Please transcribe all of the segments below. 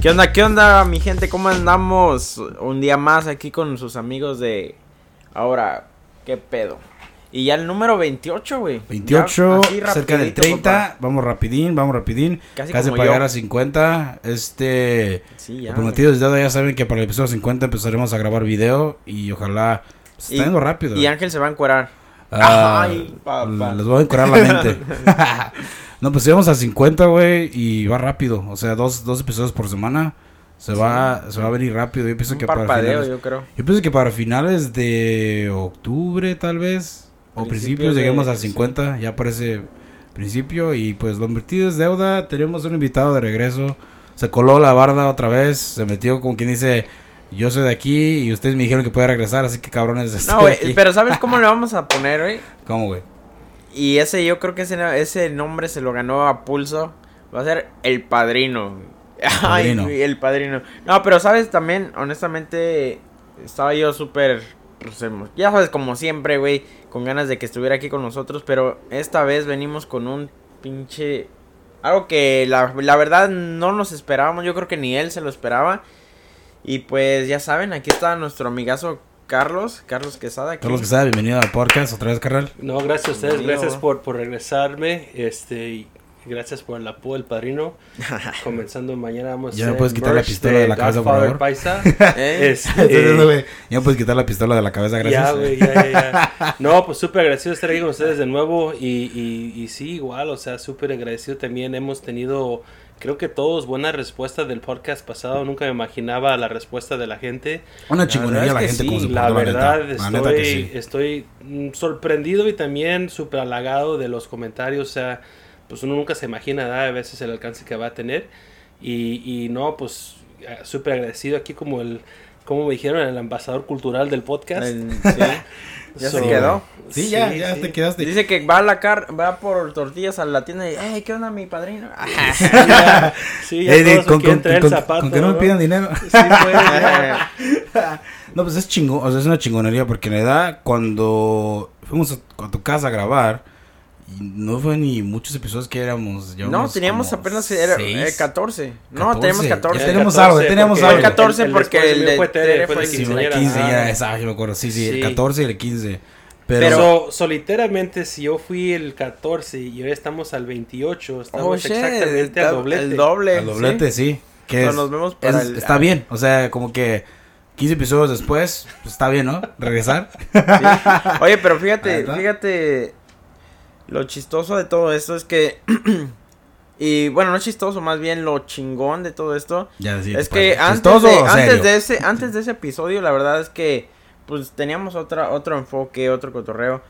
¿Qué onda, qué onda, mi gente? ¿Cómo andamos? Un día más aquí con sus amigos de... Ahora, ¿qué pedo? Y ya el número 28, güey. 28, Ya, así cerca del rapidito, 30. papá. Vamos rapidín, vamos rapidín. Casi Casi para llegar a 50. Este. Sí, ya. Prometido desde ahora ya saben que para el episodio 50 empezaremos a grabar video. Y ojalá. pues, Y- está yendo rápido. Y Ángel se va a encuerar. Ah, Ay, papá. Les voy a encurar la mente. no, pues llegamos a 50, güey. Y va rápido. O sea, dos, dos episodios por semana. Se va, se va a venir rápido. Yo pienso Un que para finales, yo creo. yo pienso que para finales de octubre, tal vez. O Principios principios, de- lleguemos a sí. 50. Ya parece principio. Y pues lo invertido es deuda. Tenemos un invitado de regreso. Se coló la barda otra vez. Se metió como quien dice. Yo soy de aquí y ustedes me dijeron que puede regresar, así que cabrones. No, güey, aquí". pero ¿sabes cómo le vamos a poner, güey? ¿Cómo, güey? Y ese, yo creo que ese, ese nombre se lo ganó a pulso. Va a ser El Padrino. Ay, Padrino. El Padrino. No, pero sabes, también, honestamente, estaba yo súper, pues, emo- ya sabes, como siempre, güey, con ganas de que estuviera aquí con nosotros. Pero esta vez venimos con un pinche... Algo que la, la verdad no nos esperábamos, yo creo que ni él se lo esperaba. Y pues ya saben, aquí está nuestro amigazo Carlos, Carlos Quesada. aquí. Carlos Quesada, bienvenido al podcast otra vez, carnal. No, gracias a ustedes, Bienvenido. gracias por, por regresarme, este, y gracias por el apoyo del padrino. Comenzando mañana vamos a Ya me puedes quitar la pistola de la cabeza, por favor. Paisa. ¿Eh? Este, ya me puedes quitar la pistola de la cabeza, gracias. ya, güey, ya, ya, ya. No, pues súper agradecido de estar aquí con ustedes de nuevo y, y, y sí, igual, o sea, súper agradecido también. Hemos tenido, creo que todos, buena respuesta del podcast pasado. Nunca me imaginaba la respuesta de la gente. Una chingonería la es que gente se La verdad, neta. La estoy, neta que sí. estoy mm, sorprendido y también súper halagado de los comentarios. O sea, pues uno nunca se imagina ¿verdad? a veces el alcance que va a tener. Y, y no, pues eh, súper agradecido aquí como el, como me dijeron, el ambasador cultural del podcast. El- sí. Ya se quedó. Sí, ya, sí, ya sí. te quedaste. Dice que va a la car va por tortillas a la tienda y, hey, ¿qué onda mi padrino? Sí, ya, sí, zapato. con que no me pidan dinero. Sí, pues, no, pues es chingón, o sea, es una chingonería porque en la edad cuando fuimos a, a tu casa a grabar, y no fue ni muchos episodios que éramos. no, teníamos apenas era, eh, 14. No, 14. teníamos Ya 14. tenemos 14, algo, ya tenemos porque algo. El 14 porque el mío de fue Tere, fue el Sí, el quinceañera. 15 Ah. ya, esa, yo me acuerdo. Sí, sí, el Sí. 14 y el 15. Pero- Pero, So, soliteramente, si yo fui el 14 y hoy estamos al 28, estamos Oh, exactamente al doblete. El doble. el doblete, sí. Que So, es- nos vemos para es- el- está bien, o sea, como que 15 episodios después, pues está bien, ¿no? Regresar. Sí. Oye, pero fíjate, fíjate. Lo chistoso de todo esto es que. y bueno, no chistoso, más bien lo chingón de todo esto. Ya, sí, es que antes, ¿chistoso de, antes de ese antes de ese episodio, la verdad es que. Pues teníamos otra, otro enfoque, otro cotorreo.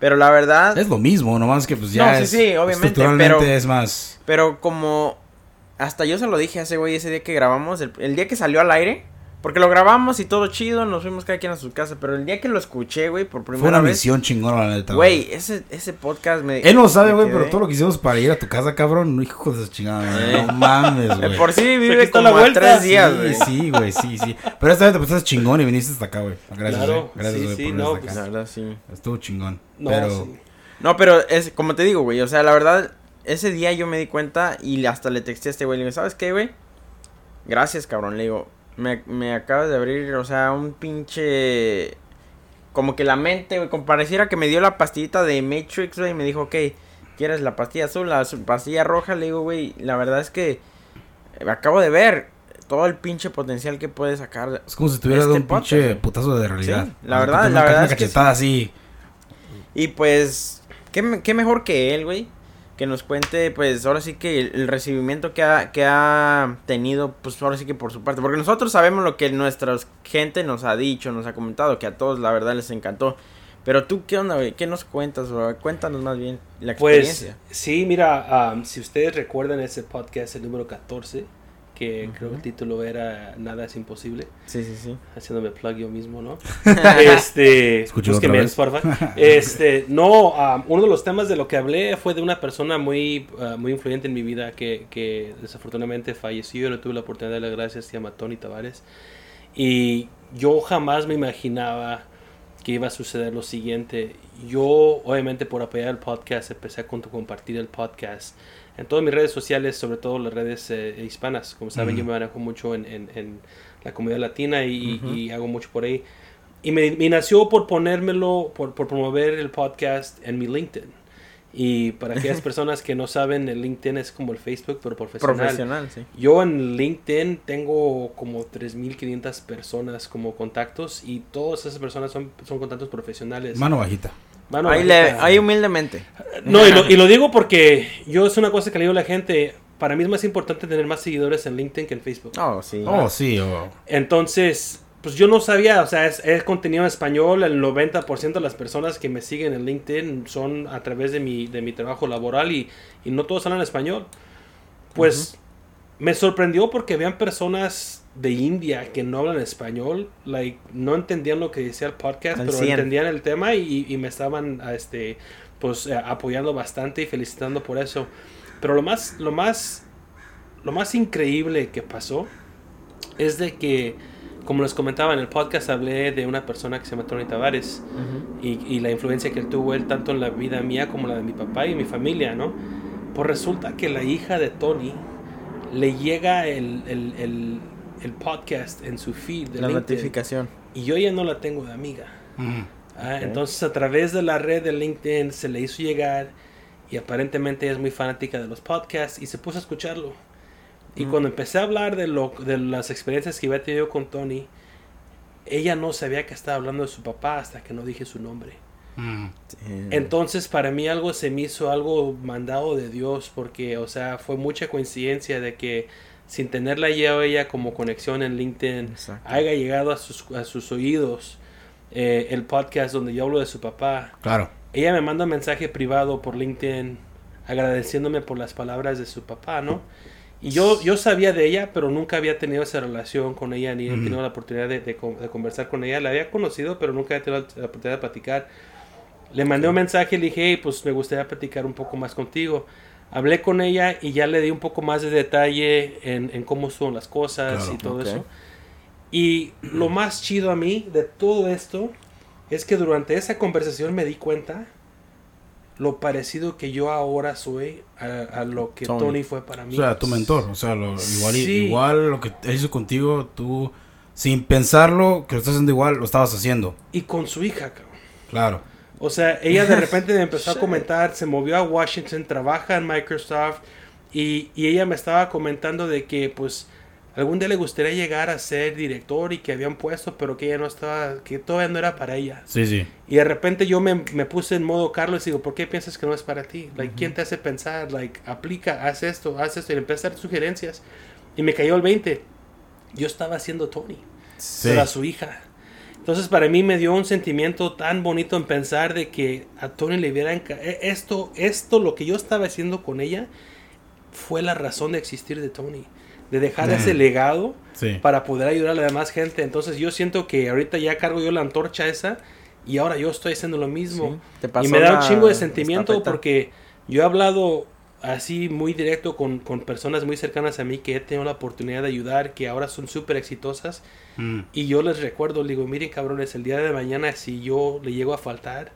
Pero la verdad. Es lo mismo, nomás que pues ya No, sí, es, sí, obviamente, pero- es más... Pero como hasta yo se lo dije a ese güey ese día que grabamos, el, el día que salió al aire, porque lo grabamos y todo chido, nos fuimos cada quien a su casa, pero el día que lo escuché, güey, por Fue primera una vez, misión chingona, la neta. güey, ese ese podcast me Él no sabe, güey, pero todo lo que hicimos para ir a tu casa, cabrón, hijo de chingada, güey, Eh. no mames, güey. por sí vive como la a vuelta. tres días, Sí, güey. sí, güey, sí, sí. Pero esta vez te pusiste chingón y viniste hasta acá, güey. Gracias, Claro, güey. Gracias, sí, güey, sí, por no, pues, La verdad sí. Estuvo chingón. No, pero... sí. No, pero es como te digo, güey, o sea, la verdad ese día yo me di cuenta y hasta le texté a este güey, le digo, ¿sabes qué, güey? Gracias, cabrón, le digo, me, me acabas de abrir, o sea, un pinche... Como que la mente, güey, como pareciera que me dio la pastillita de Matrix, güey, y me dijo, ok, ¿quieres la pastilla azul, la pastilla roja? Le digo, güey, la verdad es que eh, acabo de ver todo el pinche potencial que puede sacar. Es como si tuviera Este un podcast, pinche putazo de realidad. Sí, la verdad, la verdad una es que cachetada así. Y pues, ¿qué, qué mejor que él, güey? Que nos cuente, pues, ahora sí que el, el recibimiento que ha, que ha tenido, pues, ahora sí que por su parte. Porque nosotros sabemos lo que nuestra gente nos ha dicho, nos ha comentado, que a todos la verdad les encantó. Pero tú, ¿qué onda, güey? ¿Qué nos cuentas? Cuéntanos más bien la Pues experiencia. sí, mira, um, si ustedes recuerdan ese podcast, el número 14, que creo que el título era Nada es imposible, sí, sí, sí. haciéndome plug yo mismo, ¿no? este, otra vez. porfa. Este, no, um, uno de los temas de lo que hablé fue de una persona muy, uh, muy influyente en mi vida que, que desafortunadamente falleció. Yo no tuve la oportunidad de darle gracias, se llama Tony Tavares. Y yo jamás me imaginaba que iba a suceder lo siguiente. Yo, obviamente, por apoyar el podcast, empecé a compartir el podcast en todas mis redes sociales, sobre todo las redes eh, hispanas. Como saben, Ujú. yo me manejo mucho en, en- en la comunidad latina y, Ujú. y hago mucho por ahí. Y me, me nació por ponérmelo, por, por promover el podcast en mi LinkedIn. Y para aquellas personas que no saben, el LinkedIn es como el Facebook, pero profesional. Profesional, sí. Yo en LinkedIn tengo como 3.500 personas como contactos y todas esas personas son, son contactos profesionales. Mano bajita. Mano ahí, le, ahí humildemente. No, y lo, y lo digo porque yo es una cosa que le digo a la gente. Para mí es más importante tener más seguidores en LinkedIn que en Facebook. Oh, sí. Oh, sí. oh. Entonces, pues yo no sabía, o sea, es, es contenido en español. El 90% de las personas que me siguen en LinkedIn son a través de mi, de mi trabajo laboral y, y no todos hablan español. Pues me sorprendió porque habían personas de India que no hablan español, like, no entendían lo que decía el podcast, Al pero 100. entendían el tema y, y me estaban este, pues, eh, apoyando bastante y felicitando por eso. Pero lo más, lo más, lo más increíble que pasó es de que, como les comentaba en el podcast, hablé de una persona que se llama Tony Tavares Ujú. y, y la influencia que él tuvo él tanto en la vida mía como la de mi papá y mi familia, ¿no? Pues resulta que la hija de Tony le llega el, el, el, el podcast en su feed de La LinkedIn, notificación. y yo ya no la tengo de amiga. Mm. Ah. Entonces a través de la red de LinkedIn se le hizo llegar y aparentemente es muy fanática de los podcasts y se puso a escucharlo. Y Mm. cuando empecé a hablar de, lo, de las experiencias que había tenido con Tony, ella no sabía que estaba hablando de su papá hasta que no dije su nombre. Mm. Entonces para mí algo se me hizo algo mandado de Dios porque, o sea, fue mucha coincidencia de que sin tenerla ya ella como conexión en LinkedIn, Exacto. haya llegado a sus, a sus oídos eh, el podcast donde yo hablo de su papá. Claro. Ella me manda un mensaje privado por LinkedIn agradeciéndome por las palabras de su papá, ¿no? Y yo, yo sabía de ella, pero nunca había tenido esa relación con ella, ni he tenido la oportunidad de, de de conversar con ella. La había conocido, pero nunca había tenido la oportunidad de platicar. Le mandé un mensaje y le dije, "Hey, pues me gustaría platicar un poco más contigo. Hablé con ella y ya le di un poco más de detalle en, en cómo son las cosas Claro, y todo eso. Y lo más chido a mí de todo esto es que durante esa conversación me di cuenta lo parecido que yo ahora soy a, a lo que Tony. Tony. fue para mí. O sea, tu mentor. O sea, lo, igual, Sí. igual lo que él hizo contigo, tú, sin pensarlo, que lo estás haciendo igual, lo estabas haciendo. Y con su hija, cabrón. Claro. O sea, ella de repente me empezó a comentar, se movió a Washington, trabaja en Microsoft y, y ella me estaba comentando de que pues algún día le gustaría llegar a ser director y que habían puesto, pero que ella no estaba, que todavía no era para ella. Sí, sí. Y de repente yo me, me puse en modo Carlos y digo, ¿por qué piensas que no es para ti? Like, ¿Quién te hace pensar? Like, aplica, haz esto, haz esto. Y le empecé a dar sugerencias. Y me cayó el 20. Yo estaba haciendo Tony, Sí. pero a su hija. Entonces para mí me dio un sentimiento tan bonito en pensar de que a Tony le hubiera enca- e- esto, esto, lo que yo estaba haciendo con ella, fue la razón de existir de Tony. De dejar Mm. ese legado Sí. para poder ayudar a la demás gente. Entonces yo siento que ahorita ya cargo yo la antorcha esa y ahora yo estoy haciendo lo mismo. Sí, te pasó y me da un chingo de sentimiento estafeta. porque yo he hablado así muy directo con, con personas muy cercanas a mí que he tenido la oportunidad de ayudar, que ahora son súper exitosas. Mm. Y yo les recuerdo, les digo, miren cabrones, el día de mañana si yo le llego a faltar,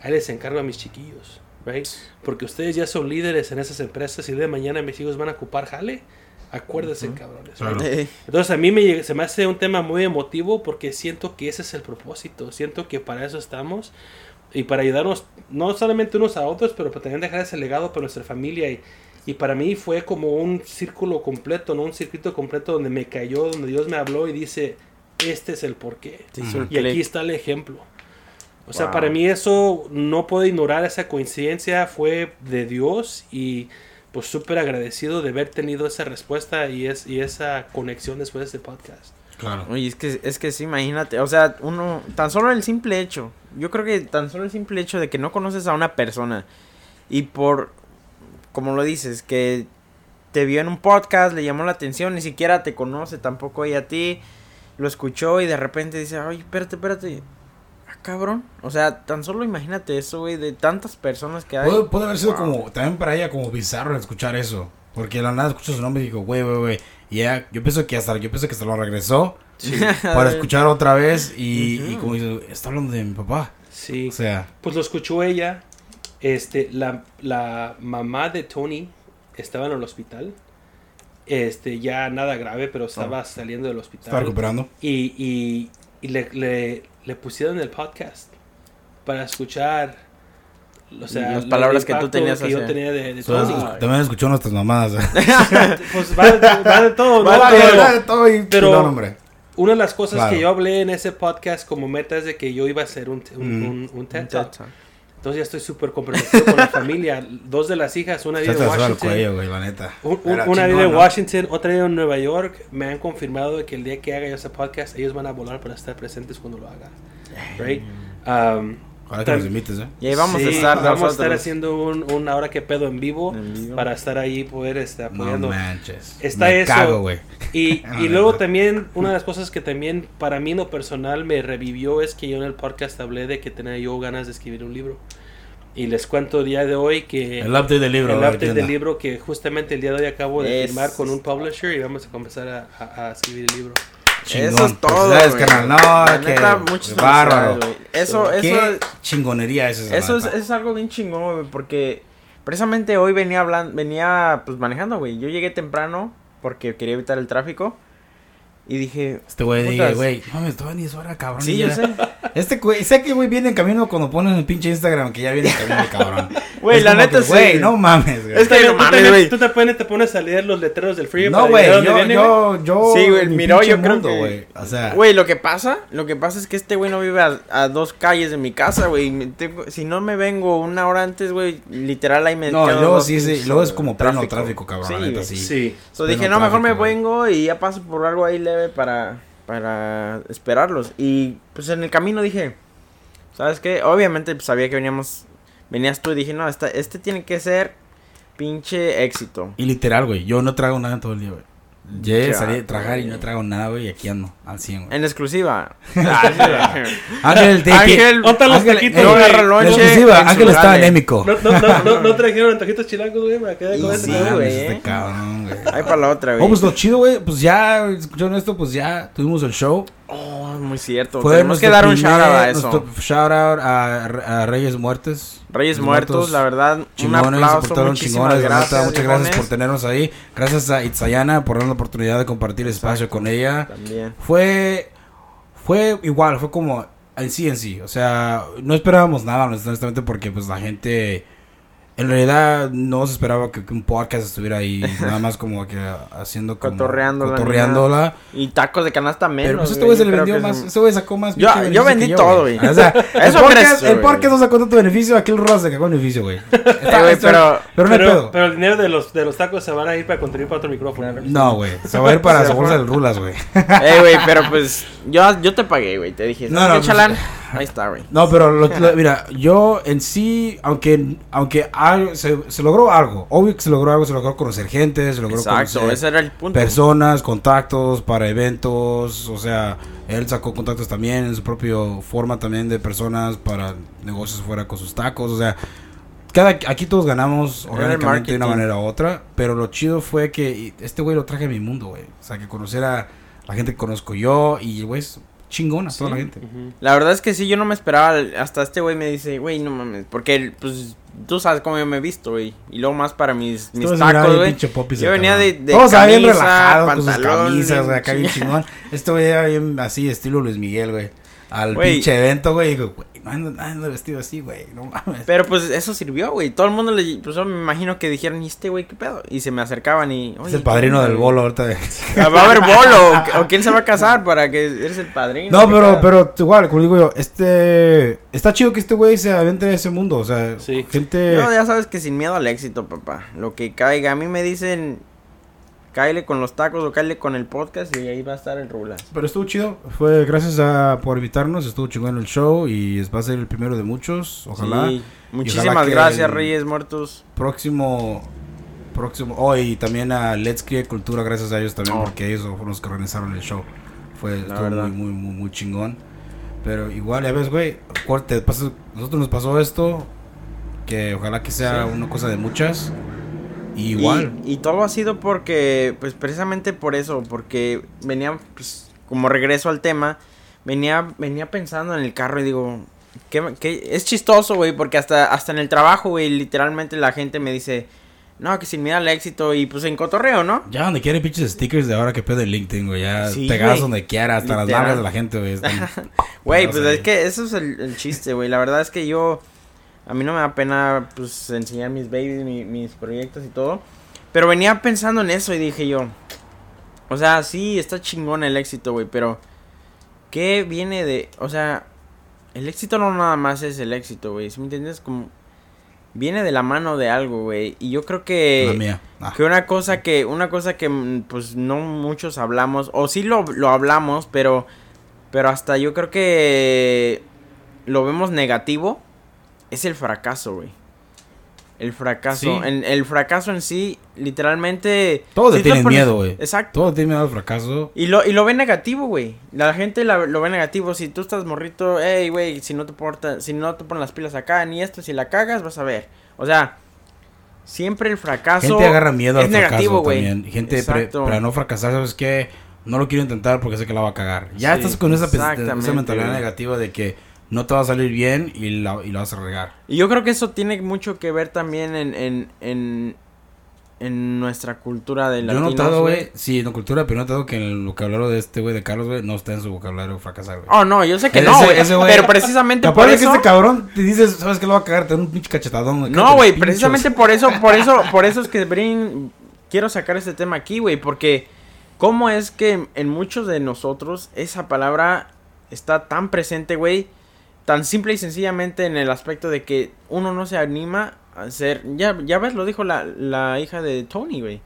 ahí les encargo a mis chiquillos. Right? Porque ustedes ya son líderes en esas empresas y el día de mañana mis hijos van a ocupar jale. Acuérdense, cabrones. Claro. right? Entonces a mí me, llega- se me hace un tema muy emotivo porque siento que ese es el propósito, siento que para eso estamos y para ayudarnos no solamente unos a otros, pero para también dejar ese legado para nuestra familia y, y para mí fue como un círculo completo, no un circuito completo donde me cayó, donde Dios me habló y dice, este es el porqué. Y aquí está el ejemplo. O sea, Wow. para mí eso no puedo ignorar esa coincidencia, fue de Dios y pues súper agradecido de haber tenido esa respuesta y, es, y esa conexión después de este podcast. Claro. Oye, es que, es que sí, imagínate, o sea, uno, tan solo el simple hecho, yo creo que tan solo el simple hecho de que no conoces a una persona y por, como lo dices, que te vio en un podcast, le llamó la atención, ni siquiera te conoce tampoco ella a ti, lo escuchó y de repente dice, ay, espérate, espérate, ah, cabrón, o sea, tan solo imagínate eso, güey, de tantas personas que hay. Puede, puede haber sido Wow. como, también para ella como bizarro escuchar eso. Porque de la nada escucho su nombre y digo, güey, güey, güey. Y ella, yo pienso que hasta, yo pienso que hasta lo regresó para escuchar otra vez y, como dice, está hablando de mi papá. Sí, O sea, pues lo escuchó ella, este, la, la mamá de Tony estaba en el hospital. Este, ya nada grave, pero estaba saliendo del hospital. Está recuperando. Y, y, y le, le, le pusieron el podcast para escuchar o sea, Las palabras que tú tenías que yo tenía de, de todo. también escuchó nuestras mamadas. Pues va, de- va de todo, ¿no? Va de- Pero- va de todo y pero- chingón, hombre. Una de las cosas Claro. que yo hablé en ese podcast como meta es de que yo iba a hacer un, un, Mm. un- un TED Talk. Entonces ya estoy súper comprometido con la familia. Dos de las hijas, una vive en Washington. cuello, güey, la neta. un- un- una vive en ¿no? Washington, otra vive en Nueva York. Me han confirmado de que el día que haga yo ese podcast, ellos van a volar para estar presentes cuando lo haga. Right? Um, Ojalá que nos invites, ¿eh? Y ahí vamos sí, a estar Vamos a estar haciendo un, un ahora que pedo en vivo, En vivo. para estar ahí poder No apoyando. manches. Está Me eso. cago, güey. Y, No, y no, luego no. también, una de las cosas que también para mí en lo personal me revivió es que yo en el podcast hablé de que tenía yo ganas de escribir un libro. Y les cuento el día de hoy que El update del libro. el update ¿qué del libro que justamente el día de hoy acabo de Es- firmar con un publisher y vamos a comenzar a, a- a escribir el libro. Chingón. Eso es todo. Felicidades, güey. carnal. No, que neta, bárbaro. güey. Eso, Qué eso, chingonería es eso es algo bien chingón, güey, porque precisamente hoy venía hablando, venía pues manejando, güey. Yo llegué temprano porque quería evitar el tráfico y dije, Este güey dije, güey, no mames, todavía ni es hora, cabrón. sí, yo sé. Este güey, sé que güey viene en camino cuando ponen el pinche Instagram que ya viene en camino, cabrón. Güey, Es la neta que, sí. Güey, no mames, güey. Es que Tú no también- mames, tú güey. también- Tú te pones, te pones a leer los letreros del freeway No, güey, yo, viene, yo, yo. Sí, güey, mi miró, yo creo que- güey. O sea, Güey, lo que pasa, lo que pasa es que este güey no vive a, a dos calles de mi casa, güey. Si no me vengo una hora antes, güey, literal ahí me no, luego dos sí, sí, luego es como pleno tráfico. tráfico, cabrón, Sí, la neta, sí. Sí. Dije, no, mejor me vengo y ya paso por algo ahí para, para esperarlos. Y pues en el camino dije, ¿sabes qué? Obviamente pues, sabía que veníamos, venías tú y dije, no, esta, este tiene que ser pinche éxito. Y literal, güey, yo no trago nada todo el día, güey. Ya, salí a trabajar y no trago nada, güey, y aquí ando, al 100, güey. En exclusiva. Ah. Ángel, te- Ángel, Ponte los Ángel, taquitos, no güey. agarra en lonche. exclusiva, en su Ángel está anémico. No, no, no, no, no trajeron antojitos chilangos, güey, para que Y con sí, eso, güey, mames, eh. este cabrón, güey. Ahí para la otra, güey. Oh, pues lo chido, güey, pues ya, escucharon esto, pues ya tuvimos el show. Oh, muy cierto. Tenemos que dar un primer- shout out a eso. shout out a, a Reyes Muertes. Reyes Los Muertos, la verdad, un Chingones, se aplauso, muchísimas chingones, gracias. muchas gracias por tenernos ahí. Gracias a Itzayana por darnos la oportunidad de compartir espacio con ella. También. Fue, fue igual, fue como en sí en sí. O sea, no esperábamos nada, honestamente, porque pues la gente, en realidad no se esperaba que, que un podcast estuviera ahí, nada más como que haciendo como... Cotorreándola, Cotorreándola. Y tacos de canasta menos. Pero pues este güey se le vendió más, es- este güey sacó más. Yo- yo vendí yo, todo, güey. O sea, el Eso podcast, crees, el podcast no sacó tanto beneficio, aquí el Ross se cagó beneficio, güey. Eh, güey, pero... Pero no hay Pero, pedo. pero el dinero de los, de los tacos se van a ir para contribuir para otro micrófono. No, güey. Se va a ir para su bolsa de rulas, güey. Eh, güey, pero pues yo, yo te pagué, güey. Te dije, No, ¿sabes no, qué, pues- chalán? Ahí está, güey. No, pero lo- lo- mira, yo en sí, aunque aunque algo- se, se logró algo, obvio que se logró algo, se logró conocer gente, se logró Exacto, conocer ese era el punto. personas, contactos para eventos, o sea, él sacó contactos también en su propia forma también de personas para negocios fuera con sus tacos, o sea, cada aquí todos ganamos orgánicamente de una manera u otra, pero lo chido fue que este güey lo traje a mi mundo, güey, o sea, que conociera la gente que conozco yo y güey es chingona toda la gente. La verdad es que sí, yo no me esperaba. Hasta este güey me dice, güey, no mames. Porque, pues, tú sabes cómo yo me he visto, güey. Y luego más para mis, mis tacos, güey. pinche popis Yo venía de, de Todos camisa, bien relajados con sus camisas, güey, acá bien sí. chingón. Este güey era bien así, estilo Luis Miguel, güey. Al Güey. pinche evento, güey, y digo, güey, no ando, vestido así, güey, no mames. Pero pues eso sirvió, güey. Todo el mundo le. Pues yo me imagino que dijeron, ¿y este güey qué pedo? Y se me acercaban y. es "Oye, el padrino ¿qué onda, del bolo ahorita. de- Ah, Va a haber bolo. o- ¿O quién se va a casar para que eres el padrino? No, ¿Qué pero, pero igual, como digo yo, este. Está chido que este güey se adentre en ese mundo, o sea, Sí. gente. No, ya sabes que sin miedo al éxito, papá. Lo que caiga. A mí me dicen, cáele con los tacos o cáele con el podcast y ahí va a estar el rulas. Pero estuvo chido. Fue gracias a por invitarnos, estuvo chingón el show y va a ser el primero de muchos, ojalá. Sí. Muchísimas ojalá gracias, Reyes Muertos. próximo próximo oh, y también a Let's Create Cultura gracias a ellos también Oh. porque ellos fueron los que organizaron el show fue estuvo muy, muy muy muy chingón pero igual ya ves güey corte nosotros nos pasó esto que ojalá que sea una cosa de muchas y igual Y, y todo ha sido porque, pues precisamente por eso, porque venía, pues, como regreso al tema, venía, venía pensando en el carro y digo, ¿qué, qué- es chistoso, güey, porque hasta, hasta en el trabajo, güey, literalmente la gente me dice, no, que sin miedo al éxito y pues en cotorreo, ¿no? Ya donde quiere pinches stickers de ahora que pedo en LinkedIn, güey. Ya Sí, pegadas donde quiera, hasta las nalgas de la gente, güey. Güey, pues ahí. es que eso es el, el chiste, güey. La verdad es que yo, a mí no me da pena, pues, enseñar mis babies, mi- mis proyectos y todo. Pero venía pensando en eso y dije yo, o sea, sí, está chingón el éxito, güey, pero ¿qué viene de, o sea, el éxito no nada más es el éxito, güey, ¿sí me entiendes? Como, viene de la mano de algo, güey. Y yo creo que... La mía. Ah. Que una cosa que, una cosa que pues no muchos hablamos, o sí lo, lo hablamos, pero, pero hasta yo creo que lo vemos negativo, es el fracaso, güey. El fracaso, Sí. el fracaso en sí, literalmente... Todos si tienen miedo, güey. Exacto. Todos tienen miedo al fracaso. Y lo, y lo ve negativo, güey. La gente la- lo ve negativo. Si tú estás morrito, hey, güey, si no te porta, si no te pones las pilas acá, ni esto, si la cagas, vas a ver. O sea, siempre el fracaso. Gente agarra miedo es al negativo, fracaso también. Gente pre- para no fracasar, ¿sabes qué? No lo quiero intentar porque sé que la va a cagar. Ya Sí, estás con esa, esa mentalidad negativa de que no te va a salir bien y la, y la vas a regar. Y yo creo que eso tiene mucho que ver también en, en, en, en nuestra cultura de Yo he notado, güey, sí, en la cultura, pero he notado que en el vocabulario de este güey de Carlos, güey, no está en su vocabulario fracasar, güey. Oh, no, yo sé que Ese- no, güey. ese güey- Pero precisamente por de que eso... este cabrón te dices, ¿sabes qué lo va a cagar? Te da un pinche cachetadón. No, güey, precisamente por eso, por eso, por eso es que Brin quiero sacar este tema aquí, güey, porque cómo es que en muchos de nosotros esa palabra está tan presente, güey, tan simple y sencillamente en el aspecto de que uno no se anima a ser, ya, ya ves, lo dijo la, la hija de Tony, güey.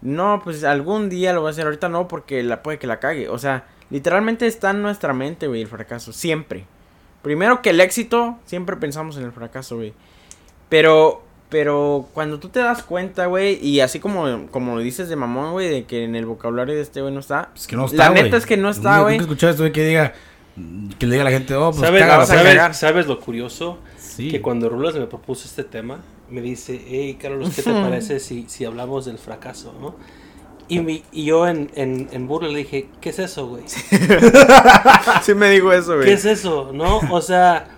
No, pues algún día lo voy a hacer, ahorita no, porque la puede que la cague. O sea, literalmente está en nuestra mente, güey, el fracaso, siempre. Primero que el éxito, siempre pensamos en el fracaso, güey. Pero, pero cuando tú te das cuenta, güey, y así como, como dices de mamón, güey, de que en el vocabulario de este güey no está. Es que no está, La neta es que no está, güey. Escuchado esto, güey, que diga, que le diga a la gente, oh, pues ¿Sabes, cágala, vas a sabes- lo curioso? Sí. Que cuando Rulas me propuso este tema, me dice, hey, Carlos, ¿qué te parece si, si hablamos del fracaso, no? Y, mi- y yo en, en, en burla le dije, ¿qué es eso, güey? sí me digo eso, güey. ¿Qué es eso, no? O sea,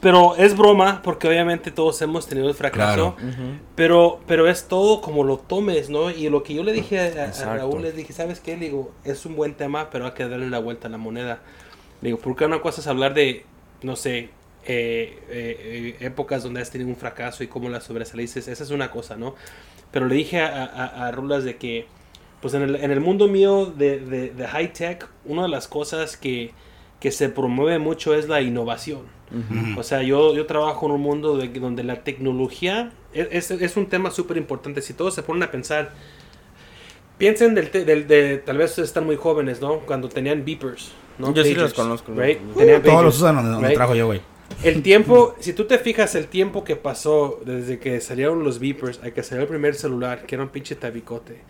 pero es broma, porque obviamente todos hemos tenido el fracaso. Claro. Pero, pero es todo como lo tomes, ¿no? Y lo que yo le dije a. Raúl, le dije, ¿sabes qué? Le digo, es un buen tema, pero hay que darle la vuelta a la moneda. Digo, porque una cosa es hablar de, no sé, eh, eh, épocas donde has tenido un fracaso y cómo las sobresaliste, esa es una cosa, ¿no? Pero le dije a, a, a Rulas de que, pues en el, en el mundo mío de, de, de high tech, una de las cosas que, que se promueve mucho es la innovación. O sea, yo, yo trabajo en un mundo de, donde la tecnología es, es, es un tema súper importante. Si todos se ponen a pensar, piensen del, del- de, tal vez están muy jóvenes, ¿no? Cuando tenían beepers, ¿no? Yo sí los conozco, right? Todos los usan donde, donde right? trajo yo, güey. El tiempo, si tú te fijas el tiempo que pasó desde que salieron los beepers a que salió el primer celular, que era un pinche tabicote,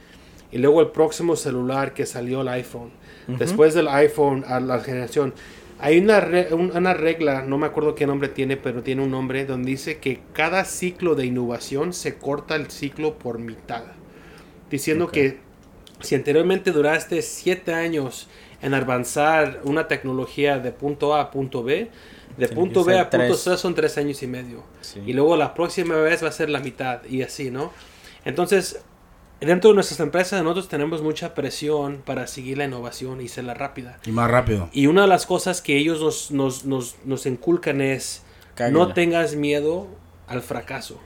y luego el próximo celular que salió el iPhone, después del iPhone a la generación, hay una, re- un- una regla, no me acuerdo qué nombre tiene, pero tiene un nombre, donde dice que cada ciclo de innovación se corta el ciclo por mitad, diciendo que si anteriormente duraste 7 años en avanzar una tecnología de punto A a punto B, de Tiene punto B a punto tres. C son 3 años y medio. Sí. Y luego la próxima vez va a ser la mitad y así, ¿no? Entonces, dentro de nuestras empresas nosotros tenemos mucha presión para seguir la innovación y serla rápida. Y más rápido. Y una de las cosas que ellos nos, nos, nos, nos inculcan es Cáguela. no tengas miedo al fracaso.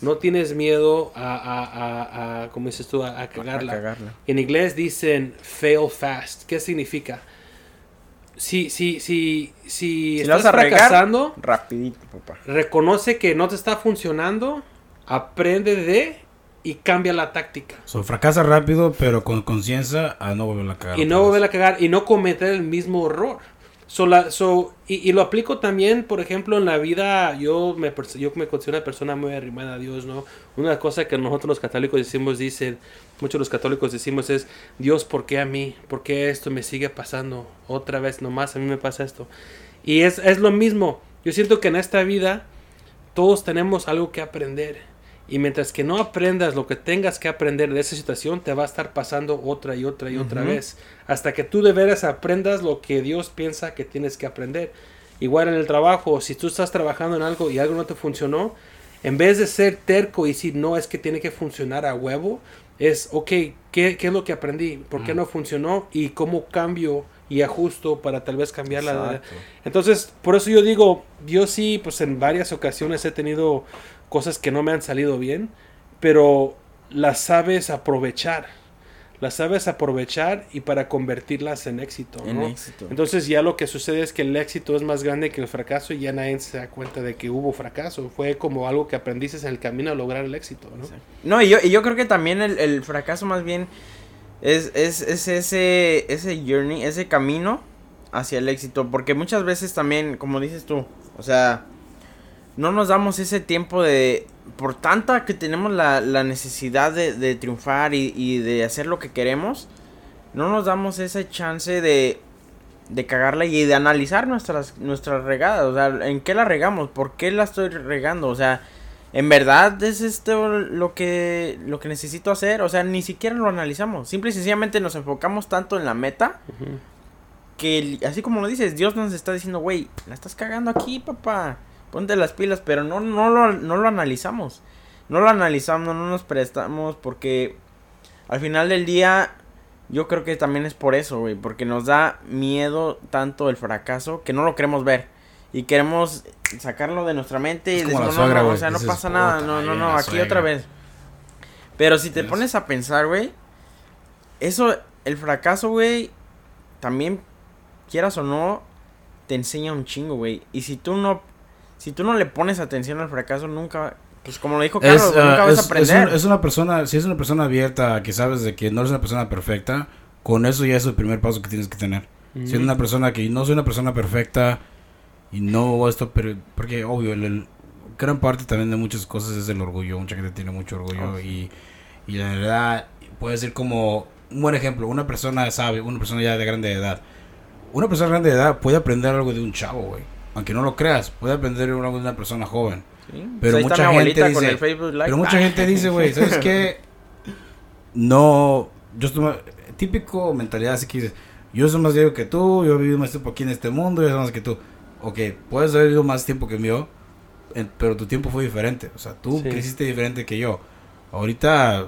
No tienes miedo a, a, a, a ¿cómo dices tú? A, a cagarla. A cagarla. En inglés dicen fail fast. ¿Qué significa? Si, si, si, si, Si estás regar, fracasando, rapidito, papá. reconoce que no te está funcionando, aprende de y cambia la táctica. So, fracasa rápido, pero con conciencia a no volver a cagar. Y no volver a cagar y no cometer el mismo error. So, la- so, y, y lo aplico también, por ejemplo, en la vida. Yo me, yo me considero una persona muy arrimada a Dios, ¿no? Una cosa que nosotros los católicos decimos, dicen, muchos los católicos decimos es: Dios, ¿por qué a mí? ¿Por qué esto me sigue pasando? Otra vez, nomás a mí me pasa esto. Y es, es lo mismo. Yo siento que en esta vida todos tenemos algo que aprender. Y mientras que no aprendas lo que tengas que aprender de esa situación, te va a estar pasando otra y otra y otra vez. Hasta que tú de veras aprendas lo que Dios piensa que tienes que aprender. Igual en el trabajo, si tú estás trabajando en algo y algo no te funcionó, En vez de ser terco y decir, no, es que tiene que funcionar a huevo, es, ok, ¿qué, qué es lo que aprendí? ¿Por qué no funcionó? ¿Y cómo cambio y ajusto para tal vez cambiarla? Exacto. Entonces, por eso yo digo, yo sí, pues en varias ocasiones he tenido cosas que no me han salido bien, pero las sabes aprovechar. Las sabes aprovechar y para convertirlas en éxito, En ¿no? éxito. Entonces ya lo que sucede es que el éxito es más grande que el fracaso y ya nadie se da cuenta de que hubo fracaso. Fue como algo que aprendiste en el camino a lograr el éxito, ¿no? No, y yo, y yo creo que también el, el fracaso más bien es, es, es ese, ese journey, ese camino hacia el éxito. Porque muchas veces también, como dices tú, o sea, no nos damos ese tiempo de... Por tanta que tenemos la, la necesidad de, de triunfar y, y de hacer lo que queremos, no nos damos esa chance de, de cagarla y de analizar nuestras, nuestras regadas. O sea, ¿en qué la regamos? ¿Por qué la estoy regando? O sea, ¿en verdad es esto lo que, lo que necesito hacer? O sea, ni siquiera lo analizamos. Simple y sencillamente nos enfocamos tanto en la meta que, así como lo dices, Dios nos está diciendo, güey, la estás cagando aquí, papá. Ponte las pilas, pero no, no, lo, no lo analizamos. No lo analizamos, no nos prestamos, porque al final del día, yo creo que también es por eso, güey. Porque nos da miedo tanto el fracaso que no lo queremos ver. Y queremos sacarlo de nuestra mente y Es decimos, no, suegra, no, o sea, no dices, pasa nada, "Puta, no, no, no, aquí suegra". otra vez. Pero si te Yes. pones a pensar, güey, eso, el fracaso, güey, también, quieras o no, te enseña un chingo, güey. Y si tú no, si tú no le pones atención al fracaso, nunca, pues como lo dijo Es, Carlos, ah, nunca vas es- a es aprender. un- es una persona, si es una persona abierta, que sabes de que no eres una persona perfecta, con eso ya es el primer paso que tienes que tener. Si eres una persona que no soy una persona perfecta y no esto, pero porque obvio, el, el- gran parte también de muchas cosas es el orgullo. Mucha gente tiene mucho orgullo Oh, y, y la verdad puede ser como un buen ejemplo. Una persona sabe, una persona ya de grande edad. Una persona grande de edad puede aprender algo de un chavo, güey. Aunque no lo creas, puede aprender de una persona joven. Sí, pero pues está mucha mi abuelita gente con dice- el Facebook Live. Pero mucha gente dice, güey, ¿sabes qué? No, yo estoy más- típico mentalidad así que dices, yo soy más viejo que tú, yo he vivido más tiempo aquí en este mundo, yo soy más que tú. Ok, puedes haber vivido más tiempo que yo, pero tu tiempo fue diferente. O sea, tú Sí. creciste diferente que yo. Ahorita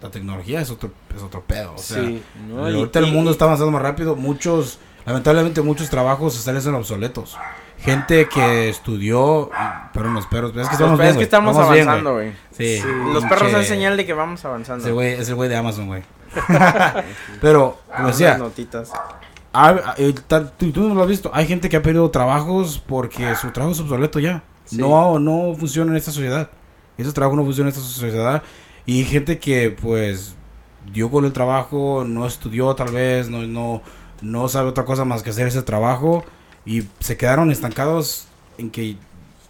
la tecnología es otro, es otro pedo. O sea, Sí. No, y- ahorita el y- mundo está avanzando más rápido. Muchos, lamentablemente, muchos trabajos están siendo obsoletos. Gente que estudió, pero los perros, es que estamos bien, es que estamos vamos avanzando, güey. Sí, Sí. Los perros son señal de que vamos avanzando. Ese güey es el güey de Amazon, güey. Pero, como decía, notitas. eh, tú, tú no lo has visto. Hay gente que ha perdido trabajos porque su trabajo es obsoleto ya. Sí. No, no funciona en esta sociedad. Ese trabajo no funciona en esta sociedad. Y gente que, pues, dio con el trabajo, no estudió tal vez, no, no, no sabe otra cosa más que hacer ese trabajo. Y se quedaron estancados en que,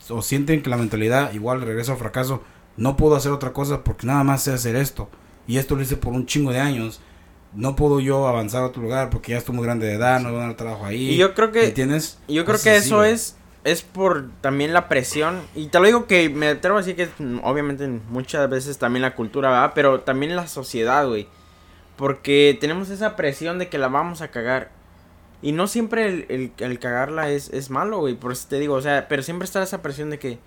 o sienten que la mentalidad, igual regreso al fracaso, no puedo hacer otra cosa porque nada más sé hacer esto. Y esto lo hice por un chingo de años. No puedo yo avanzar a otro lugar porque ya estoy muy grande de edad, no voy a dar trabajo ahí. Y yo creo que yo creo que eso es es por también la presión. Y te lo digo que me atrevo a decir que obviamente muchas veces también la cultura, ¿verdad? Pero también la sociedad, güey. Porque tenemos esa presión de que la vamos a cagar. Y no siempre el, el, el cagarla es, es malo, güey. Por eso te digo, o sea, pero siempre está esa presión de que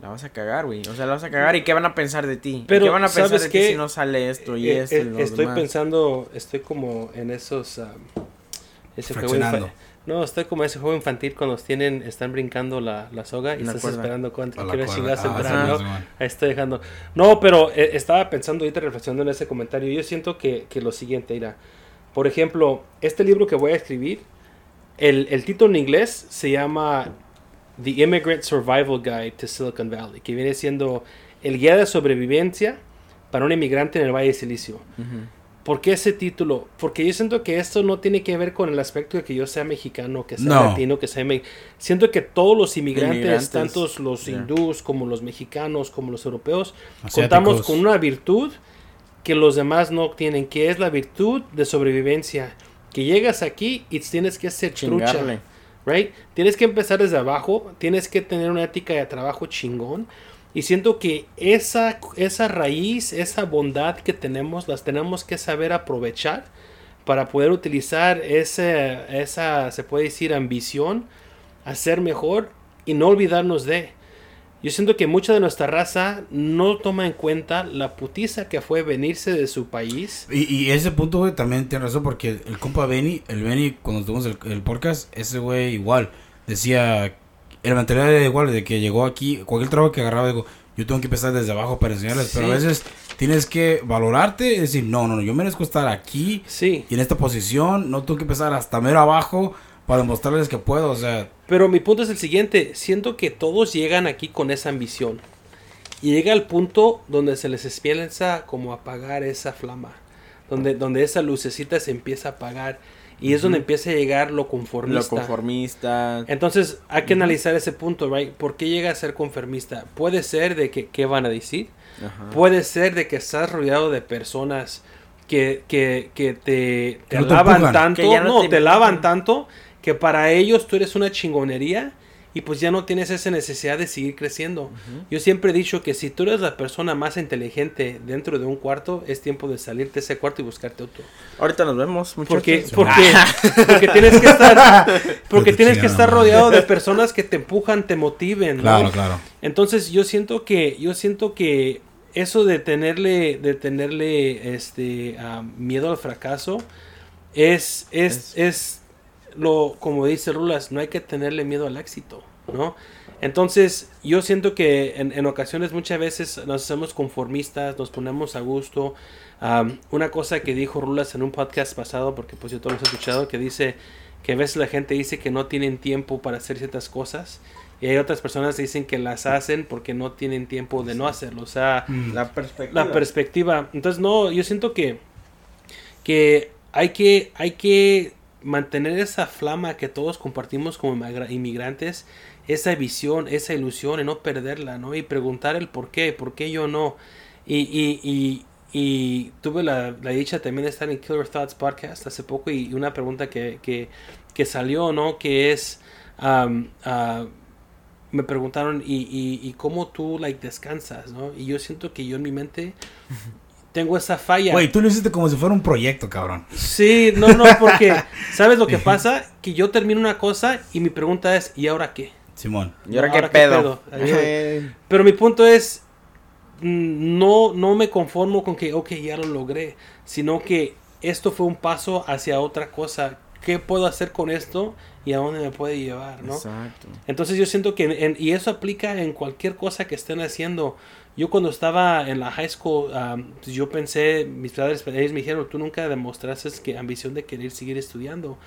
la vas a cagar, güey. O sea, la vas a cagar y qué van a pensar de ti. Pero, ¿Qué van a pensar ¿sabes de qué? ti si no sale esto y Eh, esto? y eh, lo estoy demás? pensando, estoy como en esos... ah, ese juego No, estoy como ese juego infantil cuando los tienen, están brincando la, la soga y La estás cuerda. esperando cuánto cuerda. chingarse Ah, entrar, sí. Ahí estoy dejando. No, pero eh, estaba pensando ahorita reflexionando en ese comentario. Yo siento que, que lo siguiente, mira. Por ejemplo, este libro que voy a escribir, el, el título en inglés se llama The Immigrant Survival Guide to Silicon Valley, que viene siendo el guía de sobrevivencia para un inmigrante en el Valle de Silicio. Ujú. ¿Por qué ese título? Porque yo siento que esto no tiene que ver con el aspecto de que yo sea mexicano, que sea No. latino, que sea... me- Siento que todos los inmigrantes, Inmigrantes, tanto los hindús como los mexicanos, como los europeos, Asiáticos. contamos con una virtud que los demás no tienen, que es la virtud de sobrevivencia. Que llegas aquí y tienes que ser trucha. Right? Tienes que empezar desde abajo, tienes que tener una ética de trabajo chingón. Y siento que esa, esa raíz, esa bondad que tenemos, las tenemos que saber aprovechar para poder utilizar ese, esa, se puede decir, ambición a ser mejor y no olvidarnos de. Yo siento que mucha de nuestra raza no toma en cuenta la putiza que fue venirse de su país. Y, y ese punto, güey, también tiene razón porque el compa Benny, el Benny, cuando tuvimos el, el podcast, ese güey igual decía, mentalidad era igual, de que llegó aquí, cualquier trabajo que agarraba, digo, yo tengo que empezar desde abajo para enseñarles, pero a veces tienes que valorarte y decir, no, no, no, yo merezco estar aquí Sí. y en esta posición, no tengo que empezar hasta mero abajo para demostrarles que puedo, o sea, Pero mi punto es el siguiente, siento que todos llegan aquí con esa ambición. Y llega el punto donde se les empieza como a apagar esa flama. Donde, donde esa lucecita se empieza a apagar. Y es donde empieza a llegar lo Lo conformista. conformista. Entonces hay que analizar ese punto, right? ¿Por qué llega a ser conformista? Puede ser de que qué van a decir. Ajá. Puede ser de que estás rodeado de personas que, que, que te, te Que no te alaban empujan. tanto, no no, te te, lavan tanto que para ellos tú eres una chingonería y pues ya no tienes esa necesidad de seguir creciendo. Yo siempre he dicho que si tú eres la persona más inteligente dentro de un cuarto, es tiempo de salirte de ese cuarto y buscarte otro. Ahorita nos vemos, muchachos. Porque, porque, porque tienes que estar, porque Qué tienes que estar rodeado de personas que te empujan, te motiven. ¿no? claro, claro. Entonces yo siento que, yo siento que eso de tenerle, de tenerle este miedo al fracaso es, es, es lo, como dice Rulas, no hay que tenerle miedo al éxito, ¿no? Entonces, yo siento que en, en ocasiones muchas veces nos hacemos conformistas, nos ponemos a gusto. Am, una cosa que dijo Rulas en un podcast pasado, porque pues yo todo lo he escuchado, que dice que a veces la gente dice que no tienen tiempo para hacer ciertas cosas y hay otras personas que dicen que las hacen porque no tienen tiempo de no hacerlo. O sea, La perspectiva. la perspectiva. Entonces, no, yo siento que, que hay que, hay que mantener esa flama que todos compartimos como inmigra- inmigrantes, esa visión, esa ilusión y no perderla, ¿no? Y preguntar el por qué, por qué yo no. Y, y, y, tuve la, la dicha también de estar en Killer Thoughts Podcast hace poco y una pregunta que, que, que salió, ¿no? Que es, ah, me preguntaron, ¿y, y, y cómo tú, like, descansas, no? Y yo siento que yo en mi mente tengo esa falla. Güey, tú lo hiciste como si fuera un proyecto, cabrón. Sí, no, no, porque, ¿sabes lo que pasa? Que yo termino una cosa y mi pregunta es, ¿y ahora qué? Simón. ¿Y ahora, qué ahora qué pedo? Pero mi punto es, mm, no, no me conformo con que, ok, ya lo logré, sino que esto fue un paso hacia otra cosa. ¿Qué puedo hacer con esto y a dónde me puede llevar, no? Exacto. Entonces yo siento que, en- en- y eso aplica en cualquier cosa que estén haciendo. Yo cuando estaba en la high school, um, yo pensé, mis padres, ellos me dijeron, tú nunca demostraste que ambición de querer seguir estudiando.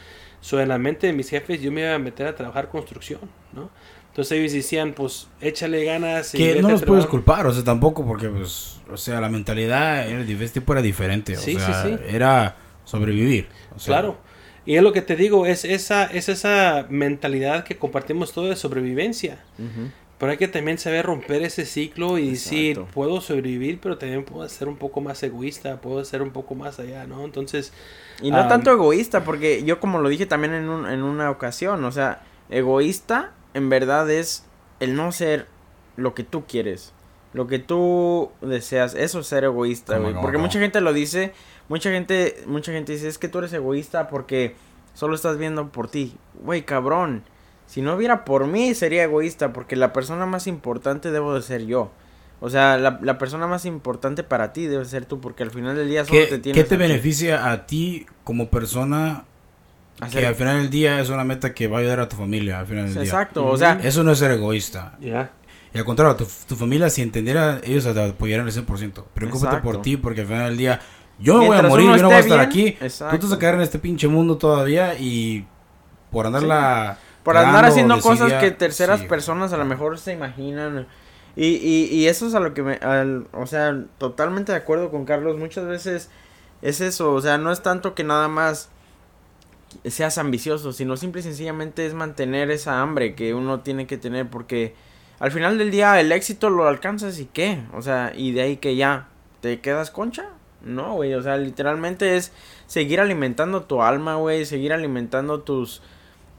So, en la mente de mis jefes yo me iba a meter a trabajar construcción, ¿no? Entonces ellos decían, pues échale ganas. y Que no los puedes trabajar". culpar, o sea, tampoco porque, pues, o sea, la mentalidad era, ese tipo era diferente, o Sí, sea, sí, sí. era sobrevivir. o sea, Claro. Y es lo que te digo, es esa, es esa mentalidad que compartimos todo de sobrevivencia. Ujú. Pero hay que también saber romper ese ciclo y decir, puedo sobrevivir, pero también puedo ser un poco más egoísta, puedo ser un poco más allá, ¿no? Entonces, Y no tanto egoísta, porque yo como lo dije también en, un- en una ocasión, o sea, egoísta en verdad es el no ser lo que tú quieres, lo que tú deseas, eso es ser egoísta, ¿Cómo, güey. Porque mucha gente lo dice, mucha gente, mucha gente dice, es que tú eres egoísta porque solo estás viendo por ti. Güey, cabrón, si no viera por mí sería egoísta, porque la persona más importante debo de ser yo. O sea, la, la persona más importante para ti debe ser tú, porque al final del día solo ¿Qué, te qué tienes te a ti. beneficia a ti como persona Hacer- que al final del día es una meta que va a ayudar a tu familia al final del día? Exacto, o sea, Eso no es ser egoísta. ya. Y al contrario, tu, tu familia, si entendiera, ellos te apoyarían al 100%. Preocúpate por ti, porque al final del día, yo me voy a morir, yo no voy a estar bien, aquí. Tú te vas a quedar en este pinche mundo todavía y por andarla. por andar haciendo cosas que terceras sí. personas a lo mejor se imaginan. Y, y, y eso es a lo que me... al- o sea, totalmente de acuerdo con Carlos. Muchas veces es eso. O sea, no es tanto que nada más seas ambicioso, sino simple y sencillamente es mantener esa hambre que uno tiene que tener porque al final del día el éxito lo alcanzas y qué, o sea, y de ahí que ya te quedas concha. No, güey, o sea, literalmente es seguir alimentando tu alma, güey, seguir alimentando tus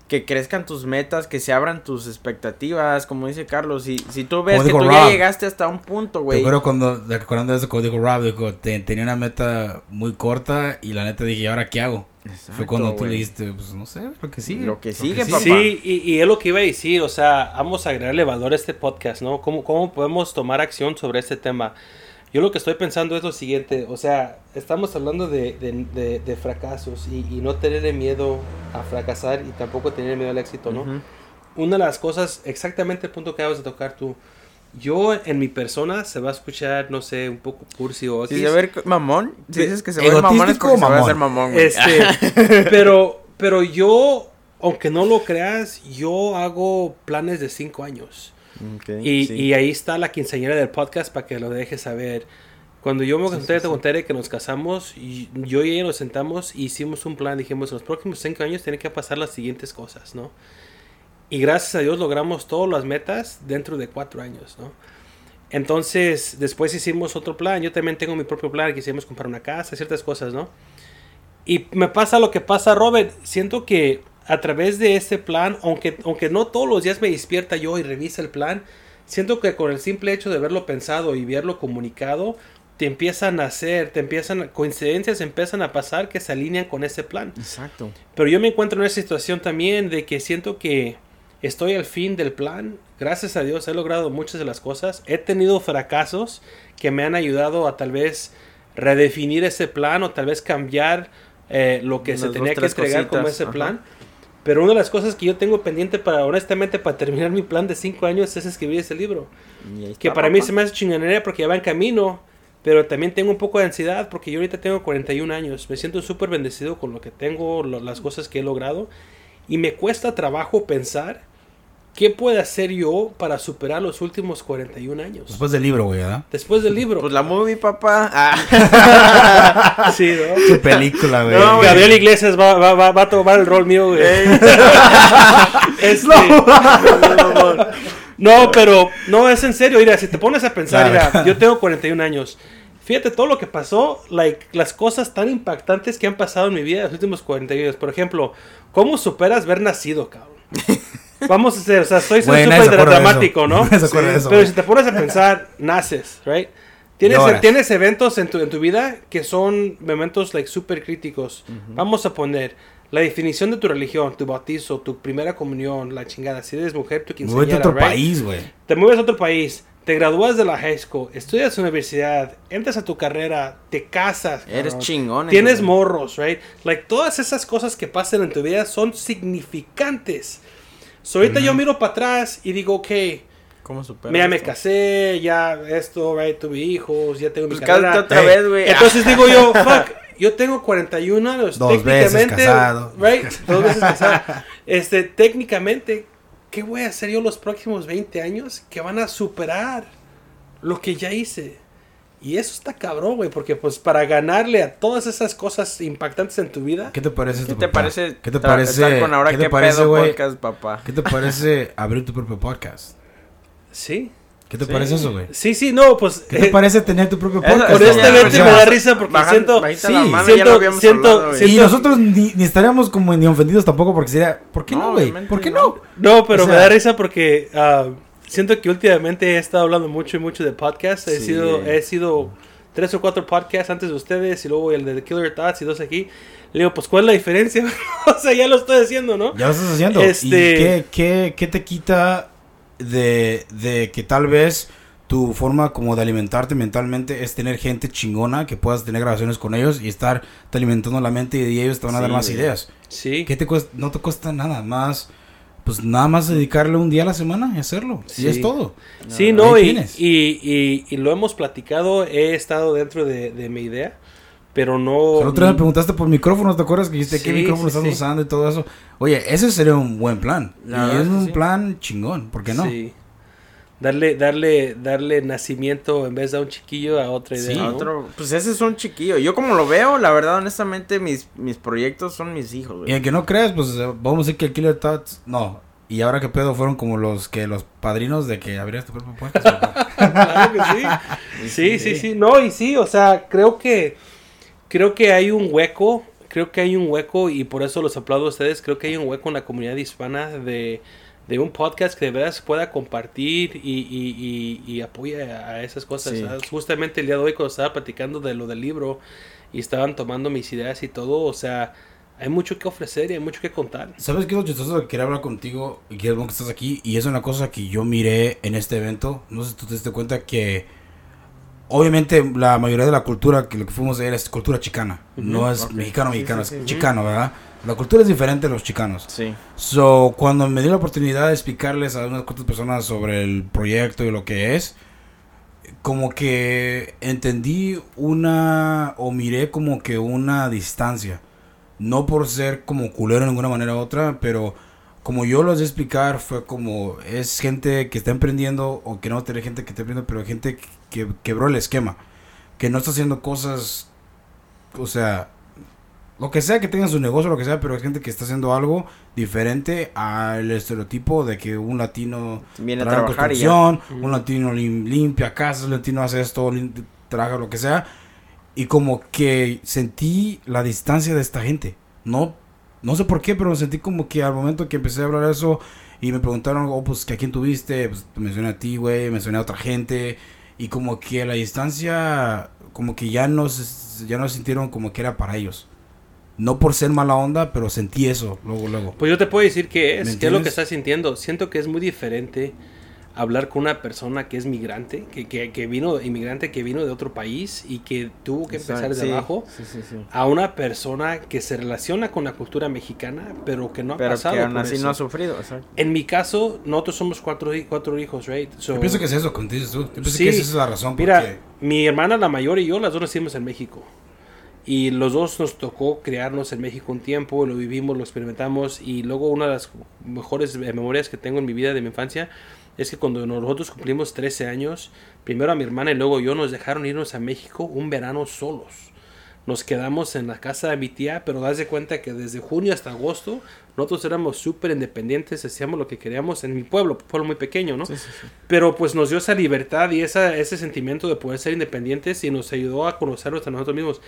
que crezcan tus metas, que se abran tus expectativas, como dice Carlos. Si, si tú ves que tú ya llegaste hasta un punto, güey. Pero cuando, recordando eso, como dijo Rob, dijo, te- tenía una meta muy corta y la neta dije, ¿y ahora qué hago? Fue cuando tú güey. le dijiste, pues no sé, lo que sigue. Lo que sigue, sigue. papá. Sí, y, y es lo que iba a decir, o sea, vamos a agregarle valor a este podcast, ¿no? ¿Cómo, ¿Cómo podemos tomar acción sobre este tema? Yo lo que estoy pensando es lo siguiente, o sea, estamos hablando de, de- de- de fracasos y, y no tenerle miedo a fracasar y tampoco tener miedo al éxito, ¿no? Una de las cosas, exactamente el punto que acabas de tocar tú, yo en mi persona se va a escuchar, no sé, un poco cursi o Si se ve mamón, si dices que se ve mamón es porque se va a hacer mamón, güey. Este, pero, pero yo, aunque no lo creas, yo hago planes de cinco años. Y, sí. y ahí está la quinceañera del podcast para que lo dejes saber. Cuando yo me conté, te conté que nos casamos, y yo y ella nos sentamos y hicimos un plan. Dijimos, en los próximos cinco años tienen que pasar las siguientes cosas, ¿no? Y gracias a Dios logramos todas las metas dentro de cuatro años, ¿no? Entonces, después hicimos otro plan. Yo también tengo mi propio plan. Quisimos comprar una casa, ciertas cosas, ¿no? Y me pasa lo que pasa, Robert. Siento que a través de este plan, aunque, aunque no todos los días me despierta yo y revisa el plan, siento que con el simple hecho de haberlo pensado y verlo comunicado, te empiezan a hacer, te empiezan, coincidencias empiezan a pasar que se alinean con ese plan. Exacto. Pero yo me encuentro en esa situación también de que siento que estoy al fin del plan. Gracias a Dios he logrado muchas de las cosas. He tenido fracasos que me han ayudado a tal vez redefinir ese plan o tal vez cambiar eh, lo que se tenía dos, que entregar como ese ajá. plan. Pero una de las cosas que yo tengo pendiente para, honestamente, para terminar mi plan de cinco años es escribir ese libro. Está, Que para mí se me hace chingonería porque ya va en camino. Pero también tengo un poco de ansiedad porque yo ahorita tengo 41 años. Me siento súper bendecido con lo que tengo, lo- las cosas que he logrado. Y me cuesta trabajo pensar qué puedo hacer yo para superar los últimos 41 años. Después del libro, güey, ¿verdad? Después del libro. Pues la movie, papá. Ah. Sí, ¿no? Su película, güey. No, güey. Gabriel Iglesias va, va, va, va a tomar el rol mío, güey. Este- no, pero no es en serio. Mira, si te pones a pensar, Claro. mira, yo tengo 41 años. Fíjate todo lo que pasó, like, las cosas tan impactantes que han pasado en mi vida en los últimos 41 años. Por ejemplo, ¿cómo superas ver nacido, cabrón? Vamos a hacer, o sea, estoy siendo Güey, nadie súper dramático, eso. ¿no? Nadie se acuerda de eso, Pero si te pones a pensar, naces, right? Tienes, tienes eventos en tu, en tu vida que son momentos like súper críticos. Vamos a poner la definición de tu religión, tu bautizo, tu primera comunión, la chingada. Si eres mujer, tu quinceañera, a otro right? país, güey. Te mueves a otro país, te gradúas de la high school, estudias en la universidad, entras a tu carrera, te casas. Eres cabrón. chingón. Tienes güey. morros, right? Like todas esas cosas que pasan en tu vida son significantes. So ahorita yo miro para atrás y digo, ok, ¿Cómo superas Mira, me casé, ya esto, right, tuve hijos, ya tengo mi Pues carrera. cásate otra Hey. vez, güey. Entonces digo yo, fuck, yo tengo 41 años, Dos veces técnicamente, casado. right, dos veces casado. Este, técnicamente, ¿qué voy a hacer yo los próximos 20 años que van a superar lo que ya hice? Y eso está cabrón, güey, porque pues para ganarle a todas esas cosas impactantes en tu vida, ¿Qué te parece ¿Qué esto, te papá? parece? ¿Qué te parece? con ahora ¿Qué qué, te parece, pedo güey? podcast, papá? ¿Qué te parece abrir tu propio podcast? sí, ¿Qué te Sí. parece eso, güey? sí, sí, no, pues... ¿Qué te eh, parece tener tu propio podcast? eso ya- honestamente ya- me da risa porque bajan- siento- sí, la mano, ya siento- lo habíamos siento- hablado, güey. siento- Y nosotros ni, ni estaríamos como ni ofendidos tampoco porque sería, ¿por qué No, güey? ¿Por qué no. no? No, pero O me da risa porque ah, siento que últimamente he estado hablando mucho y mucho de podcasts. He Sí. sido, he sido tres o cuatro podcasts antes de ustedes y luego el de The Killer Thoughts y dos aquí. Le digo, pues, ¿cuál es la diferencia? o sea, ya lo estoy haciendo, ¿no? Ya lo estás haciendo. ¿Y Este- qué, qué, qué te quita de, de que tal vez tu forma como de alimentarte mentalmente es tener gente chingona que puedas tener grabaciones con ellos y estar te alimentando la mente y ellos te van a Sí, dar más ideas? Sí. ¿Qué te cuesta? No te cuesta nada más. Pues nada más dedicarle un día a la semana y hacerlo. Sí. Y es todo. Sí, no, y, y, y, y lo hemos platicado, he estado dentro de, de mi idea, pero no... El otro día me preguntaste por micrófonos, ¿te acuerdas que dijiste qué micrófono sí, estás sí. usando y todo eso? Oye, ese sería un buen plan. La y verdad es un sí. plan chingón, ¿por qué no? Sí. Darle, darle, darle nacimiento en vez de a un chiquillo a otra idea. Sí. ¿no? Otro, pues ese es un chiquillo. Yo como lo veo, la verdad, honestamente, mis, mis proyectos son mis hijos, Y güey. aunque no creas, pues eh, vamos a decir que el Killer Thoughts, no. Y ahora que pedo fueron como los que los padrinos de que abrieras tu propio podcast. Claro que sí. Sí, sí, sí. No, y sí, o sea, creo que creo que hay un hueco creo que hay un hueco y por eso los aplaudo a ustedes. Creo que hay un hueco en la comunidad hispana de, de un podcast que de verdad se pueda compartir y, y, y, y apoye a esas cosas. Sí. ¿sabes? Justamente el día de hoy cuando estaba platicando de lo del libro y estaban tomando mis ideas y todo, o sea, hay mucho que ofrecer y hay mucho que contar. ¿Sabes qué es lo chistoso? Que Quería hablar contigo y que es bueno que estás aquí. Y es una cosa que yo miré en este evento. No sé si tú te diste cuenta que. Obviamente, la mayoría de la cultura que lo que fuimos a ver es cultura chicana. No es Ok. mexicano, mexicano, sí, es chicano, ¿verdad? La cultura es diferente de los chicanos. Sí. So, cuando me dio la oportunidad de explicarles a unas cuantas personas sobre el proyecto y lo que es, como que entendí una, o miré como que una distancia. No por ser como culero de ninguna manera u otra, pero como yo lo de explicar, fue como, es gente que está emprendiendo, o que no tiene gente que está emprendiendo, pero gente que quebró el esquema. Que no está haciendo cosas, o sea, lo que sea que tengan su negocio, lo que sea, pero es gente que está haciendo algo diferente al estereotipo de que un latino Viene a trabaja en trabajar y ya. construcción, un latino lim- limpia casas, un latino hace esto, lim- trabaja lo que sea. Y como que sentí la distancia de esta gente. No, no sé por qué, pero sentí como que al momento que empecé a hablar de eso y me preguntaron, oh, pues, ¿a quién tuviste? Pues mencioné a ti, güey, mencioné a otra gente. Y como que la distancia, como que ya no, se- ya no sintieron como que era para ellos. No por ser mala onda, pero sentí eso luego, luego. Pues yo te puedo decir qué ¿Me es, qué es lo que estás sintiendo. Siento que es muy diferente hablar con una persona que es migrante, que, que, que vino, inmigrante que vino de otro país y que tuvo que empezar desde Sí, abajo, Sí, sí, sí. a una persona que se relaciona con la cultura mexicana, pero que no ha Pero pasado que aún por así eso. no ha sufrido. exacto. En mi caso, nosotros somos cuatro, hi- cuatro hijos, right? So, Yo pienso que es eso, dices tú. Yo pienso Sí. que esa es la razón. Mira, porque- mi hermana la mayor y yo, las dos nacimos en México. Y los dos nos tocó criarnos en México un tiempo, lo vivimos, lo experimentamos. Y luego una de las mejores eh, memorias que tengo en mi vida de mi infancia es que cuando nosotros cumplimos 13 años, primero a mi hermana y luego yo nos dejaron irnos a México un verano solos. Nos quedamos en la casa de mi tía, pero das de cuenta que desde junio hasta agosto nosotros éramos súper independientes, hacíamos lo que queríamos en mi pueblo, pueblo muy pequeño, ¿no? Sí, sí, sí. Pero pues nos dio esa libertad y esa, ese sentimiento de poder ser independientes y nos ayudó a conocernos a nosotros mismos.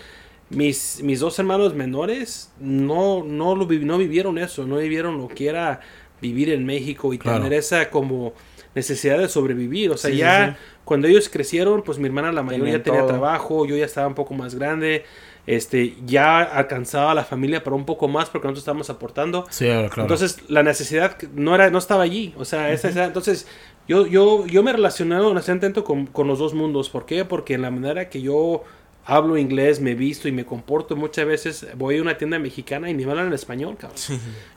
Mis, mis dos hermanos menores no, no, lo no vivieron eso, no vivieron lo que era vivir en México y Claro. tener esa como necesidad de sobrevivir. O sea, Sí, ya sí. cuando ellos crecieron, pues mi hermana la mayoría Tenían tenía todo. trabajo, yo ya estaba un poco más grande, este, ya alcanzaba a la familia para un poco más porque nosotros estábamos aportando. Sí, claro. Entonces la necesidad no era no estaba allí, o sea, esa, esa- entonces yo yo yo me relacionado en ese intento con, con los dos mundos, ¿por qué? Porque en la manera que yo hablo inglés, me visto y me comporto muchas veces voy a una tienda mexicana y ni me hablan en español, cabrón.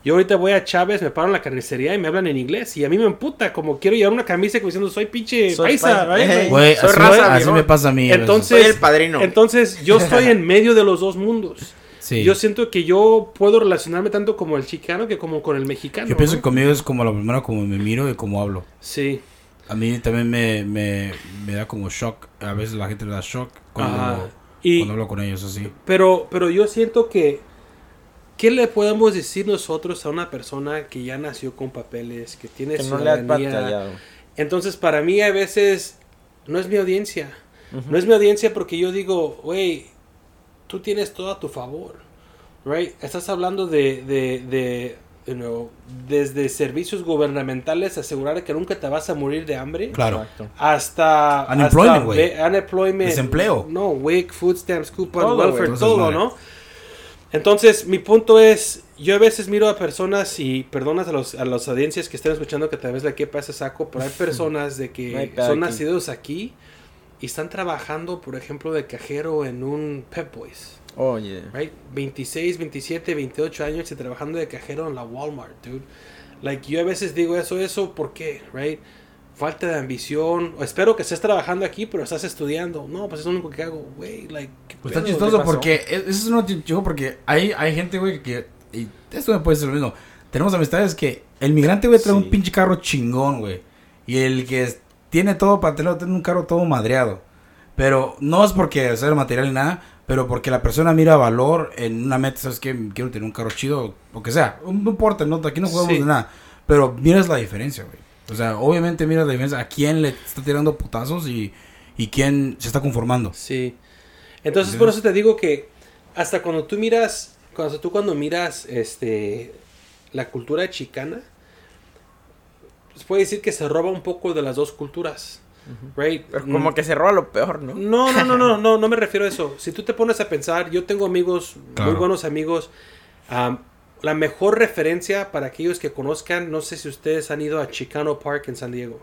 Yo ahorita voy a Chávez, me paro en la carnicería y me hablan en inglés y a mí me emputa como quiero llevar una camisa como diciendo soy pinche Soy paisa, right? eh. Güey, Soy así, raza, así viejo. me pasa a mí. Entonces- Soy el padrino. Entonces yo estoy en medio de los dos mundos. Sí. Yo siento que yo puedo relacionarme tanto como el chicano que como con el mexicano. Yo pienso ¿no? que conmigo es como la primera, como me miro y como hablo. Sí. A mí también me, me, me da como shock. A veces la gente le da shock cuando. Y, cuando hablo con ellos así. pero, pero yo siento que, ¿qué le podemos decir nosotros a una persona que ya nació con papeles, que tiene Que no le has ciudadanía? Entonces, para mí a veces no es mi audiencia. No es mi audiencia porque yo digo, güey, tú tienes todo a tu favor. Right? Estás hablando de, de, de you know, desde servicios gubernamentales, asegurar que nunca te vas a morir de hambre. Claro. Exacto. hasta Unemployment, güey. Desempleo. no WIC food stamps coupon Todo, welfare todo Entonces, no entonces mi punto es yo a veces miro a personas y perdonas a los a las audiencias que estén escuchando que tal vez le quepa ese saco pero hay personas de que son nacidos aquí y están trabajando por ejemplo de cajero en un Pep Boys Oye. right 26 27 28 años y trabajando de cajero en la Walmart dude like yo a veces digo eso eso ¿por qué right falta de ambición o espero que estés trabajando aquí pero estás estudiando no pues es lo único que hago güey like ¿qué Pues está chistoso porque es- eso es uno chico porque hay, hay gente, güey, que... Y esto me puede ser lo mismo. Tenemos amistades que el migrante, güey, trae Sí. un pinche carro chingón, güey. Y el que tiene todo para tener, tiene un carro todo madreado. Pero no es porque sea el material ni nada, pero porque la persona mira valor en una meta, ¿sabes qué? Quiero tener un carro chido, lo que sea. No importa, no, aquí no jugamos Sí. de nada. Pero miras la diferencia, güey. O sea, obviamente miras la diferencia a quién le está tirando putazos y, y quién se está conformando. sí entonces por eso te digo que hasta cuando tú miras cuando tú cuando miras este la cultura chicana, pues puede decir que se roba un poco de las dos culturas. Right? Pero como que se roba lo peor, ¿no? No, no, no, no, no, no me refiero a eso. Si tú te pones a pensar, yo tengo amigos, muy buenos amigos. am, la mejor referencia para aquellos que conozcan, no sé si ustedes han ido a Chicano Park en San Diego.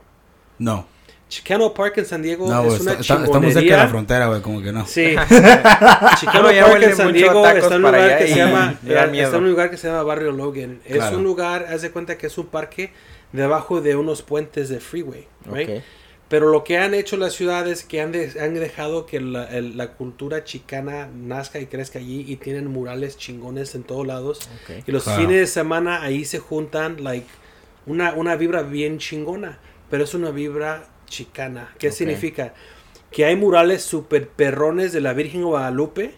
No. Chicano Park en San Diego No, es una está- estamos cerca de la frontera, güey, como que no. Sí. No, Chicano Park en San Diego está en un lugar que se llama me da miedo. está en un lugar que se llama Barrio Logan. Es Claro. un lugar, haz de cuenta que es un parque debajo de unos puentes de freeway, right? Ok. Pero lo que han hecho las ciudades que han, de- han dejado que la, el- la cultura chicana nazca y crezca allí y tienen murales chingones en todos lados. Y los Claro. fines de semana ahí se juntan like una, una vibra bien chingona, pero es una vibra chicana. ¿Qué significa? Que hay murales super perrones de la Virgen de Guadalupe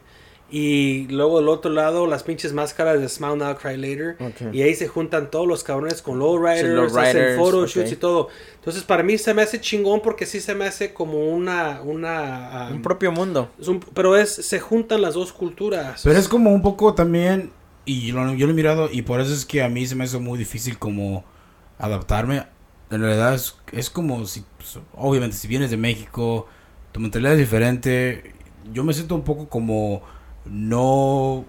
y luego del otro lado las pinches máscaras de Smile Now Cry Later Ok. y ahí se juntan todos los cabrones con lowriders, Sí, lowriders, hacen photoshoots y todo. Entonces para mí se me hace chingón porque sí se me hace como una una um, Un propio mundo. es un- pero es se juntan las dos culturas. Pero es como un poco también, y lo- yo lo he mirado, y por eso es que a mí se me hizo muy difícil como adaptarme. En realidad es, es como si, pues, obviamente, si vienes de México, tu mentalidad es diferente. Yo me siento un poco como no,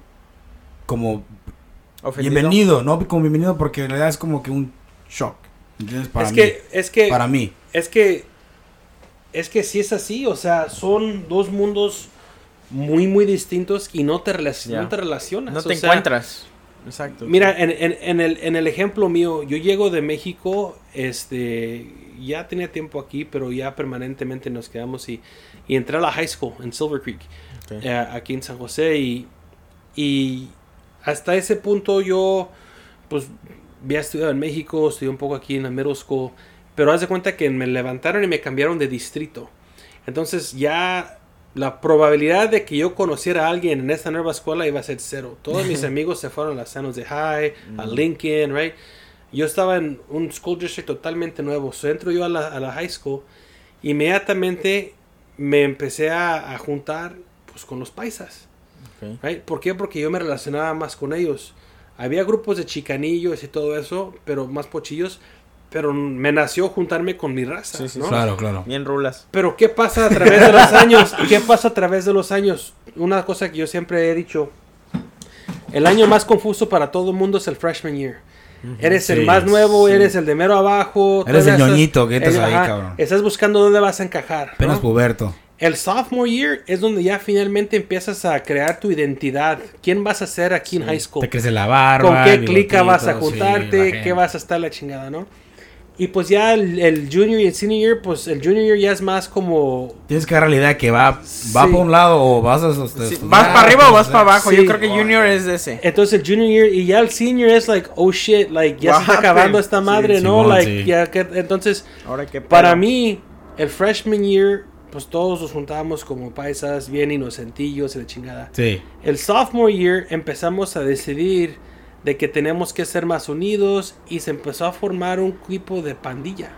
como Ofendido. bienvenido, no como bienvenido, porque en realidad es como que un shock. ¿Entiendes? Para es mí. que es que para mí. Es que es que sí es así, o sea, son dos mundos muy muy distintos y no te, relac- no te relacionas. No o te sea, encuentras. Exacto. Mira, en, en- en el, en el ejemplo mío, yo llego de México, este, ya tenía tiempo aquí, pero ya permanentemente nos quedamos y, y entré a la high school en Silver Creek, Eh, aquí en San José y, y hasta ese punto yo, pues, había estudiado en México, estudié un poco aquí en la middle school, pero haz de cuenta que me levantaron y me cambiaron de distrito. Entonces ya la probabilidad de que yo conociera a alguien en esta nueva escuela iba a ser cero. Todos mis amigos se fueron a las San Jose High, a Lincoln, right? Yo estaba en un school district totalmente nuevo. So, entro yo a la, a la high school. Inmediatamente me empecé a, a juntar pues, con los paisas. Right? ¿Por qué? Porque yo me relacionaba más con ellos. Había grupos de chicanillos y todo eso, pero más pochillos. Pero me nació juntarme con mi raza, Sí, sí, ¿no? Claro, claro. Bien rulas. Pero ¿qué pasa a través de los años? ¿Qué pasa a través de los años? Una cosa que yo siempre he dicho. El año más confuso para todo el mundo es el freshman year. Eres el más nuevo, sí. eres el de mero abajo. Eres el ñoñito que estás el- ahí, ajá, cabrón. Estás buscando dónde vas a encajar. ¿no? Apenas puberto. El sophomore year es donde ya finalmente empiezas a crear tu identidad. ¿Quién vas a ser aquí en high school? Te crece la barba. ¿Con qué clica vas a sí, juntarte? la ¿Qué vas a estar la chingada, no? Y pues ya el, el junior y el senior year, pues el junior year ya es más como Tienes que agarrar la idea que va, va Sí. para un lado o vas a... Sí, ¿Vas para arriba o vas para abajo? Sí. Yo creo que Junior es ese. Entonces el junior year y ya el senior es like, oh shit, like ya What se está acabando esta Sí, madre, ¿no? Simón, like sí. ya que entonces Ahora qué para mí el freshman year pues todos nos juntábamos como paisas, bien inocentillos y de chingada. Sí. El sophomore year empezamos a decidir de que tenemos que ser más unidos y se empezó a formar un tipo de pandilla.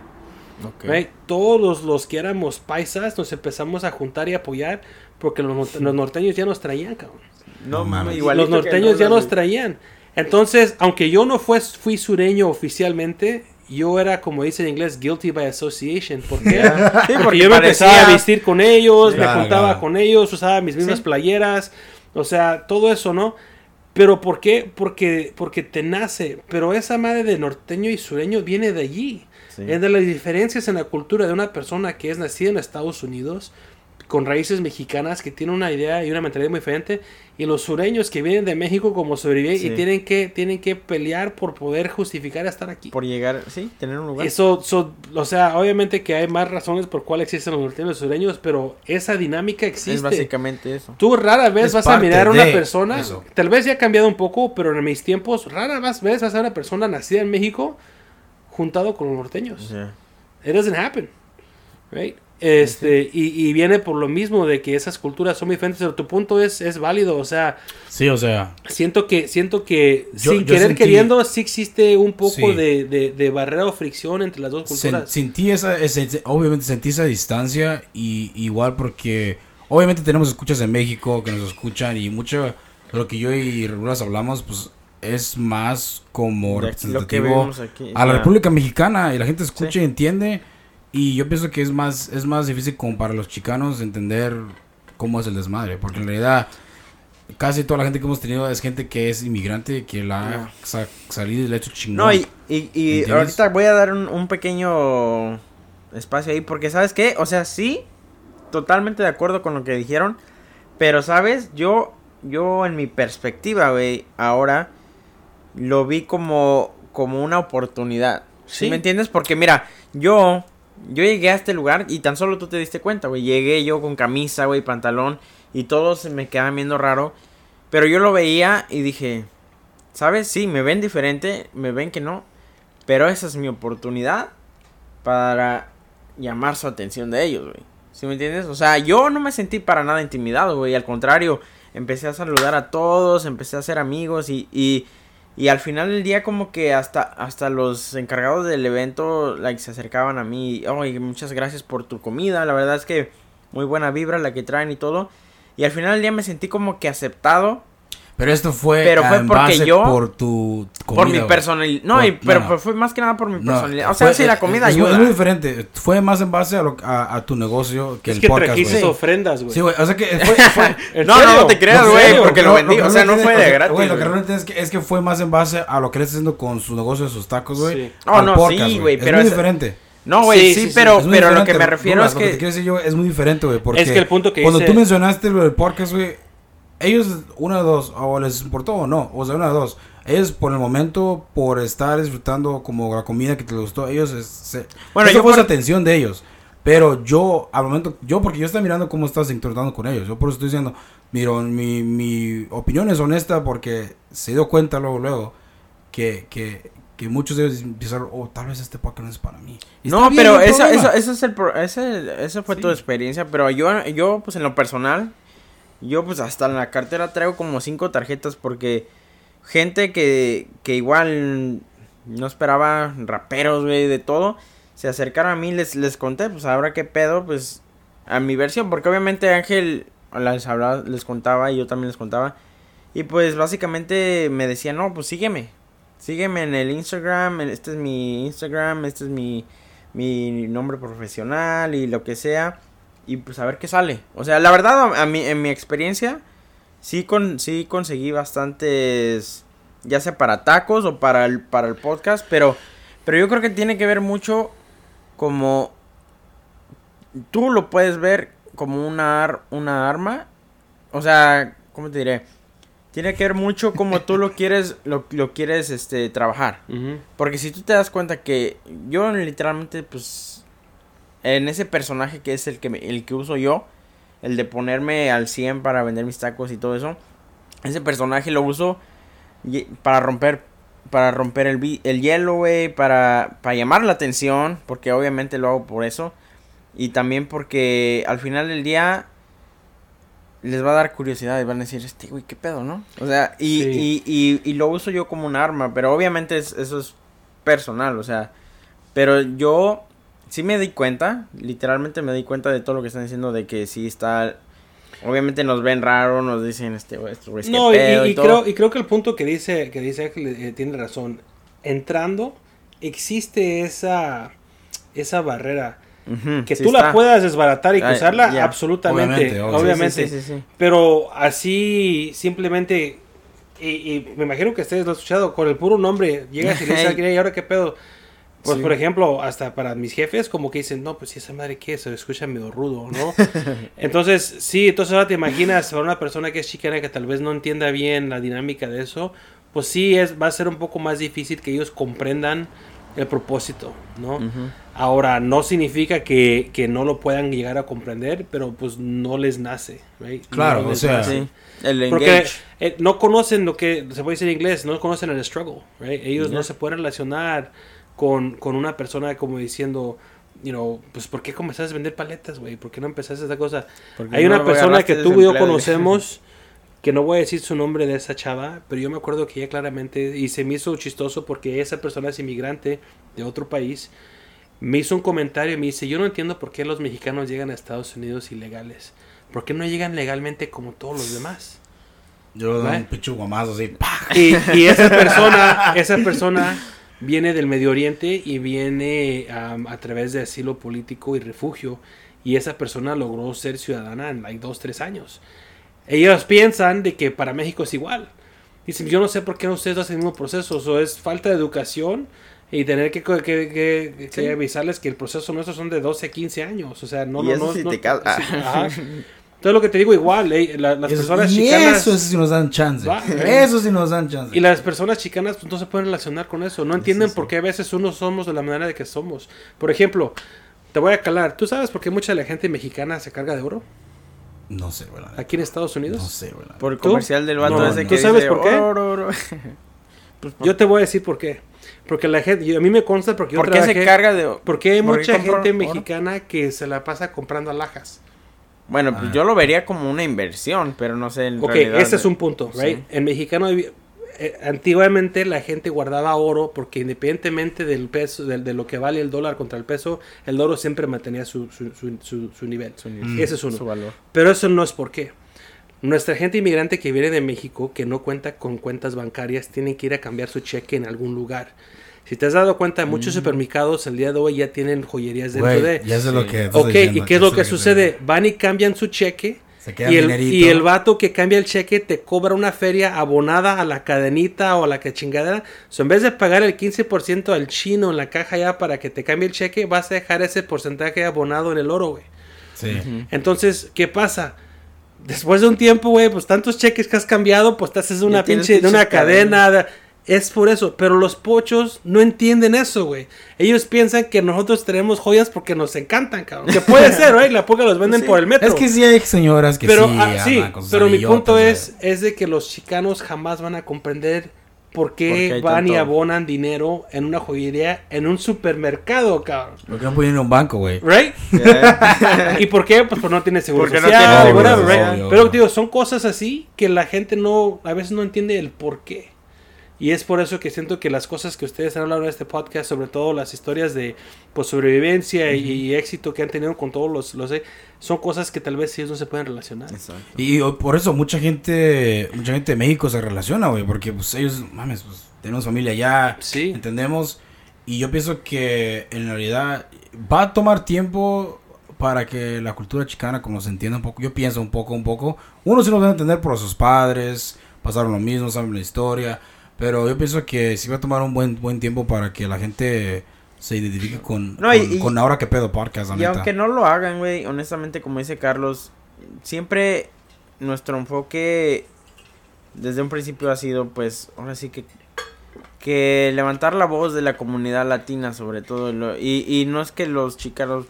Ok. right? Todos los, que éramos paisas nos empezamos a juntar y apoyar porque los, los norteños ya nos traían, cabrón. No, No mames. igualito los norteños ya rolas, nos traían. Entonces, aunque yo no fue, fui sureño oficialmente, yo era, como dice en inglés, guilty by association. ¿Por qué? Sí, porque, yo me empezaba a vestir con ellos, me juntaba claro. con ellos, usaba mis mismas Sí. playeras, o sea, todo eso, ¿no? Pero ¿por qué? Porque, porque te nace. Pero esa madre de norteño y sureño viene de allí. Sí. Es de las diferencias en la cultura de una persona que es nacida en Estados Unidos, con raíces mexicanas, que tiene una idea y una mentalidad muy diferente, y los sureños que vienen de México como sobrevivientes Sí. y tienen que, tienen que pelear por poder justificar estar aquí. Por llegar, sí, tener un lugar. Eso, so- o sea, obviamente que hay más razones por cuál existen los norteños y los sureños, pero esa dinámica existe. es básicamente eso. Tú rara vez Es vas a mirar a una persona, eso. tal vez ya ha cambiado un poco, pero en mis tiempos, rara vez vas a ver una persona nacida en México juntado con los norteños. It doesn't happen. Right? Este, y, y viene por lo mismo de que esas culturas son muy diferentes, pero tu punto es, es válido, o sea, Sí, o sea, siento que, siento que Yo- sin yo querer sentí- queriendo sí existe un poco Sí. de, de, de barrera o fricción entre las dos sen- culturas. sentí esa, ese- obviamente sentí esa distancia y igual porque obviamente tenemos escuchas en México que nos escuchan y mucha lo que yo y Regulas hablamos, pues es más como representativo aquí. a la. República Mexicana y la gente escucha Sí. y entiende y yo pienso que es más es más difícil como para los chicanos entender cómo es el desmadre porque en realidad casi toda la gente que hemos tenido es gente que es inmigrante que la ha sa- salido y le ha hecho chingón No, y, y, ahorita voy a dar un, un pequeño espacio ahí, porque ¿sabes qué? O sea, sí, totalmente de acuerdo con lo que dijeron, pero ¿sabes? Yo, yo en mi perspectiva, güey, ahora lo vi como, como una oportunidad. ¿Sí? Sí. me entiendes? Porque mira, yo, yo llegué a este lugar y tan solo tú te diste cuenta, güey. Llegué yo con camisa, güey, pantalón y todos se me quedaban viendo raro. Pero yo lo veía y dije, ¿sabes? Sí, me ven diferente, me ven que no. Pero esa es mi oportunidad para llamar su atención de ellos, güey. ¿Sí me entiendes? O sea, yo no me sentí para nada intimidado, güey. Al contrario, empecé a saludar a todos, empecé a hacer amigos y, y, y al final del día como que hasta, hasta los encargados del evento like, se acercaban a mí. Oye, muchas gracias por tu comida. La verdad es que muy buena vibra la que traen y todo. Y al final del día me sentí como que aceptado pero esto fue Pero fue en porque base yo- por tu por comida, mi güey. personalidad. No, Por- y- pero no, no. fue- más que nada por mi No, personalidad. O sea, fue- sí, la comida es, muy- ayuda. Es muy diferente. Fue más en base a, lo- a, a tu negocio que Es el que podcast, trajiste güey. ofrendas, güey. Sí, güey. O sea que fue, fue- ¿En No, no, serio? no te creas, ¿En güey, porque lo vendí. que O sea, no fue de gratis. Güey, lo que realmente es que, es que fue más en base a lo que él está haciendo con su negocio de sus tacos, güey. Sí. Oh, al no, podcast, sí, güey, Es pero muy es- diferente. No, güey, Sí, sí, sí, sí, pero, Es muy pero lo que me refiero Douglas, es Lo que te que... quiero decir yo es muy diferente, güey. Porque Es que el punto que cuando dice- tú mencionaste lo del podcast, güey, ellos, una de dos, o les importó o no, o sea, una de dos. Ellos, por el momento, por estar disfrutando como la comida que te gustó, ellos, es- se, Bueno, eso yo fue por- su atención de ellos. Pero yo, al momento, yo, porque yo estaba mirando cómo estás interactuando con ellos, yo por eso estoy diciendo, miro, mi, mi opinión es honesta porque se dio cuenta luego, luego, que, que, que muchos de ellos empezaron, oh, tal vez este podcast no es para mí. Y No, pero eso, eso, eso es el... pro- Ese, esa fue tu experiencia, pero yo, yo, pues en lo personal, yo pues hasta en la cartera traigo como cinco tarjetas porque gente que, que igual no esperaba raperos, güey, de todo, se acercaron a mí, les, les conté, pues ahora qué pedo, pues a mi versión, porque obviamente Ángel les hablaba, les contaba y yo también les contaba. Y pues básicamente me decía, no, pues sígueme. Sígueme en el Instagram, este es mi Instagram, este es mi, mi nombre profesional y lo que sea. Y pues a ver qué sale. O sea, la verdad, a, mí, en mi experiencia, sí, con, sí conseguí bastantes, ya sea para tacos o para el, para el podcast, pero, pero yo creo que tiene que ver mucho como tú lo puedes ver como una, ar- una arma. O sea, ¿cómo te diré? Tiene que ver mucho como tú lo quieres, lo, lo quieres este, trabajar. Porque si tú te das cuenta que yo literalmente, pues, en ese personaje que es el que, me- el que uso yo, el de ponerme al 100 para vender mis tacos y todo eso, ese personaje lo uso para romper, para romper el, el hielo, güey, para, para llamar la atención, porque obviamente lo hago por eso, y también porque al final del día les va a dar curiosidad y van a decir, este güey, qué pedo, ¿no? O sea, y, Sí. y, y, y lo uso yo como un arma, pero obviamente es- eso es personal, o sea, pero yo sí me di cuenta, literalmente me di cuenta de todo lo que están diciendo, de que sí está, obviamente nos ven raro, nos dicen, este güey, este No, y, pedo y y todo. creo, y creo que el punto que dice, que dice Ángel eh, tiene razón. Entrando, existe esa, esa barrera. Que sí tú la puedas desbaratar y Ay, cruzarla, absolutamente. Obviamente, Obviamente. obvio. Sí, sí, sí, sí, sí. Pero así, simplemente. Y, y me imagino que ustedes lo han escuchado. Con el puro nombre, llegas y le dices "Ey, ahora qué pedo. Pues, Sí. por ejemplo, hasta para mis jefes, como que dicen, no, pues si esa madre qué, se escucha medio rudo, ¿no? entonces, sí, entonces ahora te imaginas para una persona que es chicana que tal vez no entienda bien la dinámica de eso, pues sí, es, va a ser un poco más difícil que ellos comprendan el propósito, ¿no? Ahora, no significa que, que no lo puedan llegar a comprender, pero pues no les nace, right? Claro, No o sea. Sí, el Porque eh, no conocen lo que se puede decir en inglés, no conocen el struggle, right? Ellos no se pueden relacionar con, con una persona como diciendo, you know, pues ¿por qué comenzaste a vender paletas, güey? ¿Por qué no empezaste esa cosa? Porque Hay no una persona que tú y yo conocemos, que no voy a decir su nombre de esa chava, pero yo me acuerdo que ella claramente, y se me hizo chistoso porque esa persona es inmigrante de otro país, me hizo un comentario y me dice, yo no entiendo por qué los mexicanos llegan a Estados Unidos ilegales. ¿Por qué no llegan legalmente como todos los demás? Yo le doy un pinche guamazo así. ¡pah! Y, y esa persona, esa persona viene del Medio Oriente y viene am, a través de asilo político y refugio. Y esa persona logró ser ciudadana en like dos, tres años. Ellos piensan de que para México es igual. Dicen, yo no sé por qué ustedes hacen el mismo proceso. O es falta de educación y tener que, que, que- que Sí. avisarles que el proceso nuestro son de 12 a 15 años. O sea, no, Y no, eso no. si no- te casas. sí, ajá. Entonces lo que te digo igual, eh, la- las Eso- personas y chicanas... eso sí nos dan chance. Va. Eso sí nos dan chance. Y las personas chicanas pues, no se pueden relacionar con eso. No entienden sí. por qué a veces uno somos de la manera de que somos. Por ejemplo, te voy a calar. ¿Tú sabes por qué mucha de la gente mexicana se carga de oro No sé, güey. aquí en Estados Unidos? No sé, güey. Por el ¿Tú? comercial del vato No, ese no. que ¿Tú sabes dice, por qué? "Oro, oro". Pues, por- Yo te voy a decir por qué. Porque la gente, yo- a mí me consta porque yo ¿Por qué se trabajé- carga de Porque hay ¿Por qué mucha gente oro? mexicana que se la pasa comprando alhajas. Bueno, pues Ah. yo lo vería como una inversión, pero no sé. En Ok, realidad, ese es un punto, Sí. right? En mexicano, eh, antiguamente la gente guardaba oro porque independientemente del peso, de, lo que vale el dólar contra el peso, el oro siempre mantenía su, su, su, su- su nivel. Su- Ese es uno. Su valor. Pero eso no es por qué. Nuestra gente inmigrante que viene de México, que no cuenta con cuentas bancarias, tienen que ir a cambiar su cheque en algún lugar. Si te has dado cuenta, muchos supermercados el día de hoy ya tienen joyerías dentro Güey, de... ya sé lo que. Ok, diciendo, ¿y qué es lo que sucede? Van y cambian su cheque Se queda y el, dinerito. y el vato que cambia el cheque te cobra una feria abonada a la cadenita o a la que chingadera. So, en vez de pagar el 15% al chino en la caja ya para que te cambie el cheque, vas a dejar ese porcentaje abonado en el oro, güey. Sí. Entonces, ¿qué pasa? Después de un tiempo, güey, pues tantos cheques que has cambiado, pues te haces una pinche de una pinche cadena. Es por eso, pero los pochos no entienden eso, güey. Ellos piensan que nosotros tenemos joyas porque nos encantan, cabrón. Que puede ser, güey, la poca los venden Sí. por el metro. Es que sí hay señoras que pero sí. ah, sí, pero mi punto es es de que los chicanos jamás van a comprender por Porque qué van y abonan dinero en una joyería en un supermercado, cabrón. ¿Por qué no pueden ir a un banco, güey? Right? ¿Y por qué? Pues porque no tiene seguro Porque no social, tiene seguro whatever, right? social, obvio. Pero digo, son cosas así que la gente no, a veces no entiende el por qué. Y es por eso que siento que las cosas que ustedes han hablado en este podcast, sobre todo las historias de pues, sobrevivencia y, y éxito que han tenido con todos los, los son cosas que tal vez ellos no se pueden relacionar. Exacto. Y o- por eso mucha gente, mucha gente de México se relaciona, güey, porque pues ellos, mames, pues tenemos familia allá, Sí. entendemos. Y yo pienso que en realidad va a tomar tiempo para que la cultura chicana como se entienda un poco. Yo pienso un poco, un poco. Uno sí lo debe entender por sus padres, pasaron lo mismo, saben la historia. Pero yo pienso que sí va a tomar un buen buen tiempo para que la gente se identifique con, No, con, y- con Ahora que pedo podcast, la Y neta. aunque no lo hagan, güey, honestamente, como dice Carlos, siempre nuestro enfoque desde un principio ha sido, pues, ahora sí que que levantar la voz de la comunidad latina sobre todo lo- y, y no es que los chicanos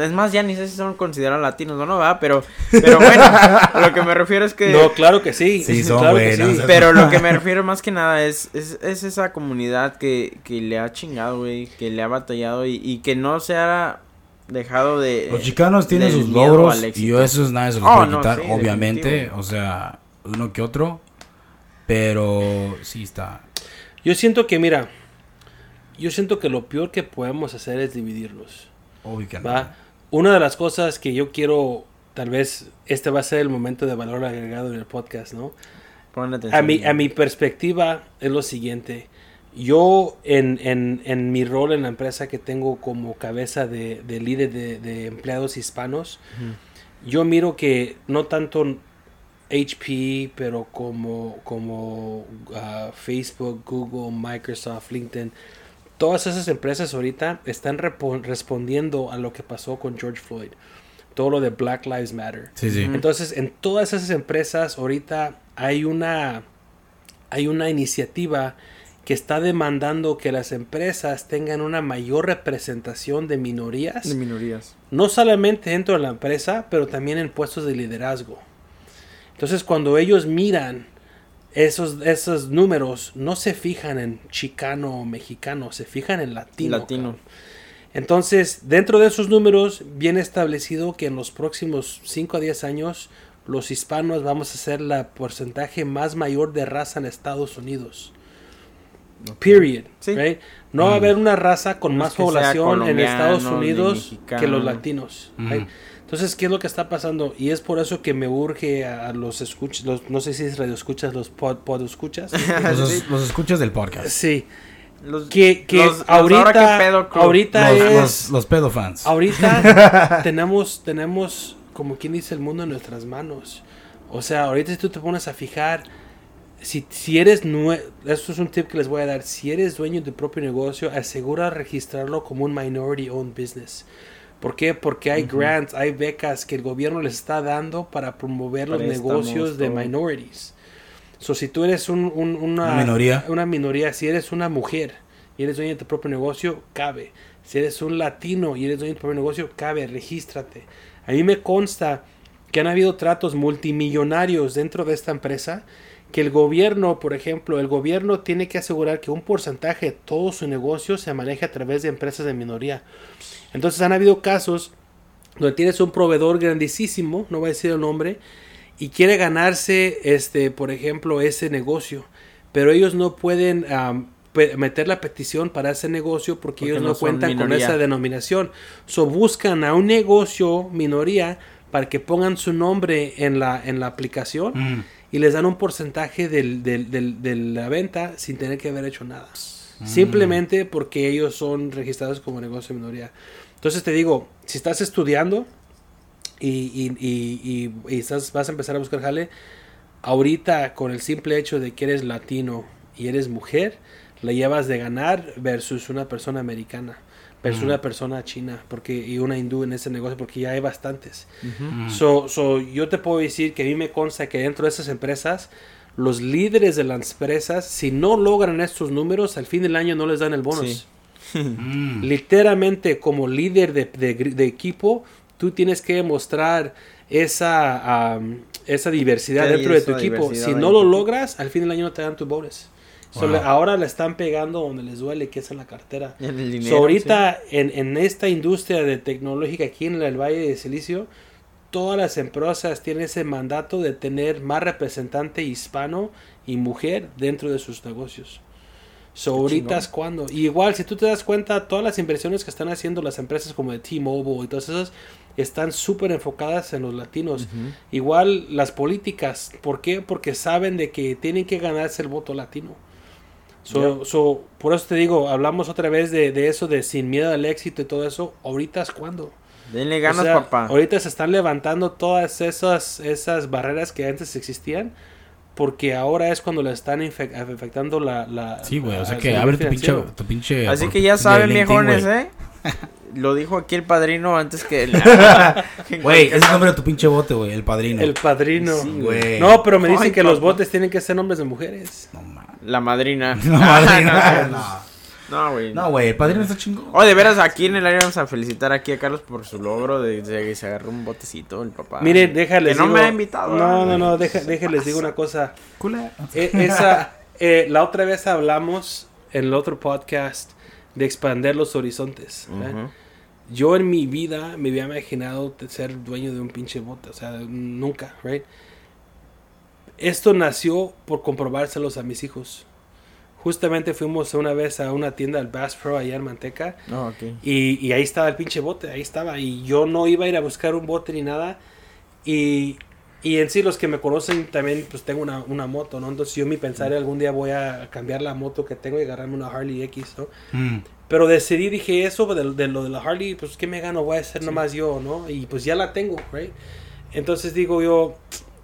es más ya ni sé si son considerados latinos o no va pero pero bueno a lo que me refiero es que No, claro que sí. Sí, son claro que buenos, sí. pero lo que me refiero más que nada es, es, es esa comunidad que, que le ha chingado, güey, que le ha batallado y, y que no se ha dejado de... Los chicanos tienen sus logros y éxito. eso es nadie se los Oh, puede no, quitar, sí, obviamente. definitivo. O sea, uno que otro. Pero sí está. Yo siento que, mira, yo siento que lo peor que podemos hacer es dividirlos. Obvio que no. ¿va? Una de las cosas que yo quiero, tal vez este va a ser el momento de valor agregado en el podcast, ¿no? Ponle atención. A mi, a mi perspectiva es lo siguiente. Yo en, en, en mi rol en la empresa que tengo como cabeza de, de líder de, de empleados hispanos, yo miro que no tanto HP, pero como, como ah, Facebook, Google, Microsoft, LinkedIn, todas esas empresas ahorita están respondiendo a lo que pasó con George Floyd. Todo lo de Black Lives Matter. Sí, sí. Ujú. Entonces, en todas esas empresas ahorita hay una hay una iniciativa que está demandando que las empresas tengan una mayor representación de minorías, De minorías. no solamente dentro de la empresa, pero también en puestos de liderazgo. Entonces, cuando ellos miran esos, esos números, no se fijan en chicano o mexicano, se fijan en latino. Latino. cabrón. Entonces, dentro de esos números, viene establecido que en los próximos 5 a 10 años, los hispanos vamos a ser la porcentaje más mayor de raza en Estados Unidos. Period. Sí. right? No va a Mm. haber una raza con No más población en Estados ni Unidos que los latinos. Right? Entonces, ¿qué es lo que está pasando? Y es por eso que me urge a, los escuchas, los, no sé si es radio escuchas, los pod, pod escuchas. Los, los escuchas del podcast. sí, Los, que, que los- ahorita, ahora que pedo club. ahorita Los, es, los, los pedofans. ahorita tenemos, tenemos, como quien dice, el mundo en nuestras manos. O sea, ahorita si tú te pones a fijar, si, si eres, nue esto es un tip que les voy a dar, si eres dueño de tu propio negocio, asegura registrarlo como un minority owned business. ¿Por qué? Porque hay grants, hay becas que el gobierno les está dando para promover los negocios de minorities. So, si tú eres un- un- una, Una minoría. una minoría, si eres una mujer y eres dueño de tu propio negocio, cabe. Si eres un latino y eres dueño de tu propio negocio, cabe, regístrate. A mí me consta que han habido tratos multimillonarios dentro de esta empresa que el gobierno, por ejemplo, el gobierno tiene que asegurar que un porcentaje de todo su negocio se maneje a través de empresas de minoría. Entonces han habido casos donde tienes un proveedor grandísimo, no voy a decir el nombre, y quiere ganarse, este, por ejemplo, ese negocio, pero ellos no pueden pe- meter la petición para ese negocio porque, Porque ellos no cuentan con esa denominación. So buscan a un negocio minoría para que pongan su nombre en la, en la aplicación Mm. Y les dan un porcentaje del, del- del- de la venta sin tener que haber hecho nada. Simplemente porque ellos son registrados como negocio de minoría. Entonces te digo, si estás estudiando y, y- y- estás, vas a empezar a buscar jale, ahorita con el simple hecho de que eres latino y eres mujer, la llevas de ganar versus una persona americana, persona china porque y una hindú en ese negocio porque ya hay bastantes. So, so, yo te puedo decir que a mí me consta que dentro de esas empresas, los líderes de las empresas, si no logran estos números, al fin del año no les dan el bonus. Sí. Mm. Literalmente, como líder de, de- de equipo, tú tienes que mostrar esa, esa diversidad dentro de tu equipo. Si no lo logras, al fin del año no te dan tu bonus. Wow. ahora le están pegando donde les duele, que es en la cartera. En el So, ahorita en, en esta industria de tecnológica aquí en el Valle de Silicio, todas las empresas tienen ese mandato de tener más representante hispano y mujer dentro de sus negocios. So, ahorita es cuando. Y igual, si tú te das cuenta, todas las inversiones que están haciendo las empresas como de T-Mobile y todas esas están súper enfocadas en los latinos. Igual las políticas. ¿Por qué? Porque saben de que tienen que ganarse el voto latino. So, so, por eso te digo, hablamos otra vez de, de eso, de sin miedo al éxito y todo eso. Ahorita es cuando. Denle ganas, O sea, papá. Ahorita se están levantando todas esas, esas barreras que antes existían. Porque ahora es cuando le están afectando la. la Sí, güey. O sea que abre tu pinche, tu pinche. Así que ya saben, viejones. ¿eh? Lo dijo aquí el padrino antes que... Güey, ese es el nombre de tu pinche bote, güey. El padrino. El padrino. Sí, güey. No, pero me dicen Ay, que los botes tienen que ser nombres de mujeres. No, ma- La madrina. No, madrino. no, güey. No, güey. El padrino está chingón. Oh, de veras, aquí en el área vamos a felicitar aquí a Carlos por su logro de, que se agarró un botecito el papá. Miren, déjales. Que no digo- me ha invitado. No, ¿verdad? no, no, deja, déjales digo una cosa. E- esa, eh, la otra vez hablamos en el otro podcast de expander los horizontes. ¿eh? Yo en mi vida me había imaginado ser dueño de un pinche bote, o sea, nunca, right? Esto nació por comprobárselos a mis hijos. Justamente fuimos una vez a una tienda al Bass Pro allá en Manteca No, ok. y, y ahí estaba el pinche bote, ahí estaba. Y yo no iba a ir a buscar un bote ni nada. Y, y en sí los que me conocen también pues tengo una, una moto, ¿no? Entonces yo mi pensar algún día voy a cambiar la moto que tengo y agarrarme una Harley X, ¿no? Mm. Pero decidí, dije eso de, de lo de la Harley, pues ¿qué me gano? Voy a hacer nomás yo, ¿no? Y pues ya la tengo, ¿right? Entonces digo yo,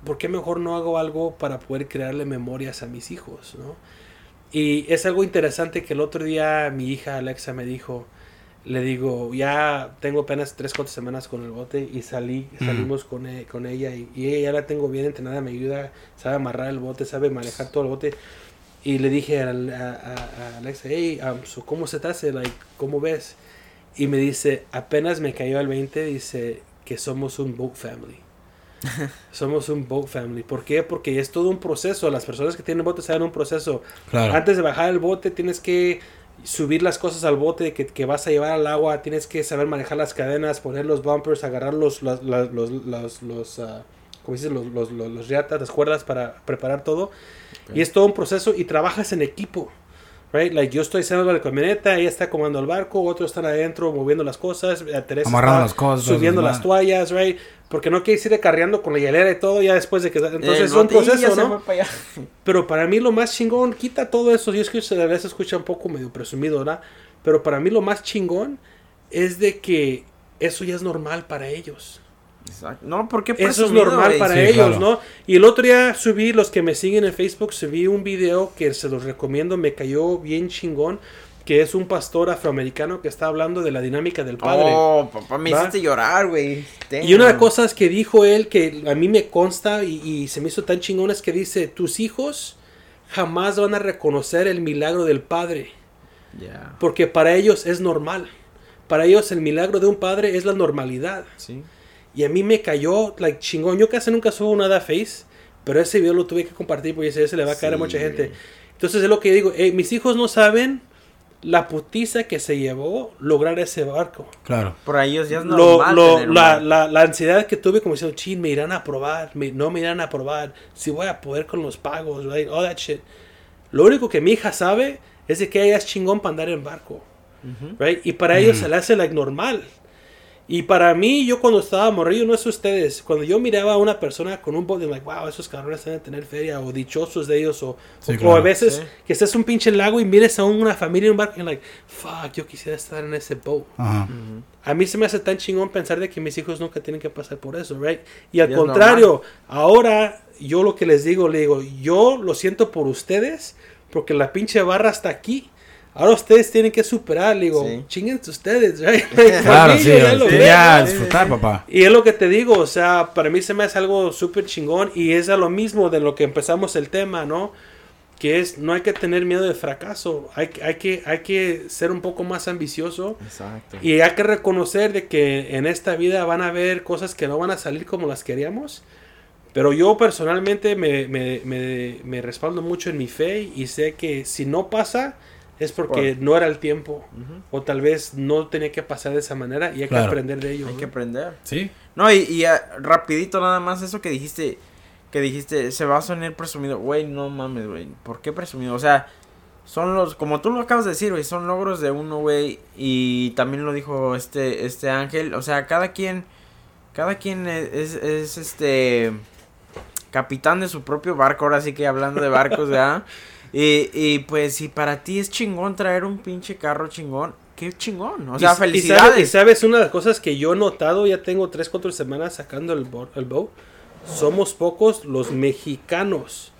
¿por qué mejor no hago algo para poder crearle memorias a mis hijos, ¿no? Y es algo interesante que el otro día mi hija Alexa me dijo, le digo, ya tengo apenas 3, 4 semanas con el bote y salí, Mm. salimos con, e- con ella y, y ella ya la tengo bien entrenada, me ayuda, sabe amarrar el bote, sabe manejar todo el bote. Y le dije a, a- a- a Alexa, hey, um, so, ¿cómo se te hace? Like, ¿Cómo ves? Y me dice, apenas me cayó al 20, dice que somos un boat family. somos un boat family. ¿Por qué? Porque es todo un proceso. Las personas que tienen bote saben un proceso. Claro. Antes de bajar el bote tienes que subir las cosas al bote que, que vas a llevar al agua. Tienes que saber manejar las cadenas, poner los bumpers, agarrar los, los, los, los, los, los, ah, ¿cómo dices? Los, los, los, los riatas, las cuerdas para preparar todo. Y es todo un proceso y trabajas en equipo. Right? Like yo estoy saliendo de la camioneta, ella está comando el barco, otros están adentro moviendo las cosas, Teresa Amarrando está las cosas, subiendo las toallas, right? Porque no quieres ir carreando con la hielera y todo ya después de que entonces Eh, es un proceso, ¿no? para. Pero para mí lo más chingón, quita todo eso. Yo escucho, a veces escucha un poco medio presumido, ¿verdad? Pero para mí lo más chingón es de que eso ya es normal para ellos. Exacto. No, ¿por qué Eso es normal para Sí, ellos, claro. ¿no? Y el otro día subí, los que me siguen en Facebook, subí un video que se los recomiendo, me cayó bien chingón, que es un pastor afroamericano que está hablando de la dinámica del padre. Oh, papá, me ¿Va? hiciste llorar, güey. Y una de las cosas que dijo él que a mí me consta y, y se me hizo tan chingón es que dice, tus hijos jamás van a reconocer el milagro del Padre, porque para ellos es normal. Para ellos el milagro de un padre es la normalidad. sí. Y a mí me cayó, like, chingón. Yo casi nunca subo nada a Face, pero ese video lo tuve que compartir porque ese se le va a caer a Sí, mucha gente. güey. Entonces es lo que digo, eh, mis hijos no saben la putiza que se llevó lograr ese barco. Claro. Por ellos ya es Lo- normal. lo- un la, la- la ansiedad que tuve como diciendo, chin, me irán a aprobar, me- no me irán a aprobar, si voy a poder con los pagos, right? all that shit. Lo único que mi hija sabe es de que ella es chingón para andar en barco, Ujú. right? Y para ellos se le hace like normal. Y para mí, yo cuando estaba morrillo, no sé ustedes, cuando yo miraba a una persona con un bote, like, wow, esos cabrones deben tener feria, o dichosos de ellos, o, Sí, o- o claro. a veces Sí. que estés en un pinche lago y mires a una familia en un barco y like, fuck, yo quisiera estar en ese boat. Ajá. A mí se me hace tan chingón pensar de que mis hijos nunca tienen que pasar por eso, right? Y al Y es contrario, ahora yo lo que les digo, le digo, yo lo siento por ustedes, porque la pinche barra está aquí. Ahora ustedes tienen que superar, le digo, Sí. chinguense ustedes, right? Claro, mí, sí. sí, disfrutar, papá. Y es lo que te digo, o sea, para mí se me hace algo súper chingón y es a lo mismo de lo que empezamos el tema, ¿no? Que es, no hay que tener miedo de fracaso, hay, hay, que, hay que ser un poco más ambicioso Exacto. y hay que reconocer de que en esta vida van a haber cosas que no van a salir como las queríamos. Pero yo personalmente me, me, me, me respaldo mucho en mi fe y sé que si no pasa es porque Por- no era el tiempo. O tal vez no tenía que pasar de esa manera y hay Claro. que aprender de ello. Hay ¿no? que aprender. Sí. No, y, y ah, rapidito nada más eso que dijiste, que dijiste, se va a sonar presumido. Güey, no mames, güey. ¿Por qué presumido? O sea, son los, como tú lo acabas de decir, güey, son logros de uno, güey. Y también lo dijo este, este ángel. O sea, cada quien, cada quien es, es, es, este, capitán de su propio barco. Ahora sí que hablando de barcos, ¿verdad? Y, y pues si para ti es chingón traer un pinche carro chingón, qué chingón. O Y- sea, y felicidades. sabes, y sabes, una de las cosas que yo he notado, ya tengo 3, 4 semanas sacando el, bo- el boat, somos pocos los mexicanos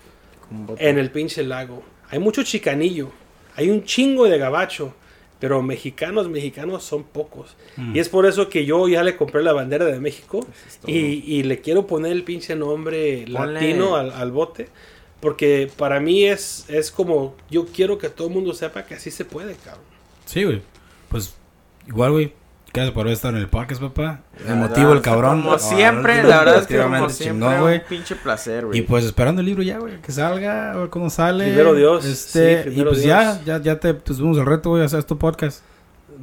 en el pinche lago. Hay mucho chicanillo, hay un chingo de gabacho, pero mexicanos, mexicanos son pocos. Mm. Y es por eso que yo ya le compré la bandera de México es todo. y, y le quiero poner el pinche nombre Ponle- latino al, al bote. Porque para mí es, es como, yo quiero que todo el mundo sepa que así se puede, cabrón. Sí, güey. Pues igual, güey. Gracias por haber estado en el podcast, papá. La Emotivo verdad, el cabrón. Como siempre, la verdad es que como siempre, chingón, güey. un pinche placer, güey. Y pues esperando el libro ya, güey, que salga, a ver cómo sale. Primero Dios, Este, sí, primero y pues Dios. ya, ya, ya te pusimos el reto, güey, hacer tu podcast.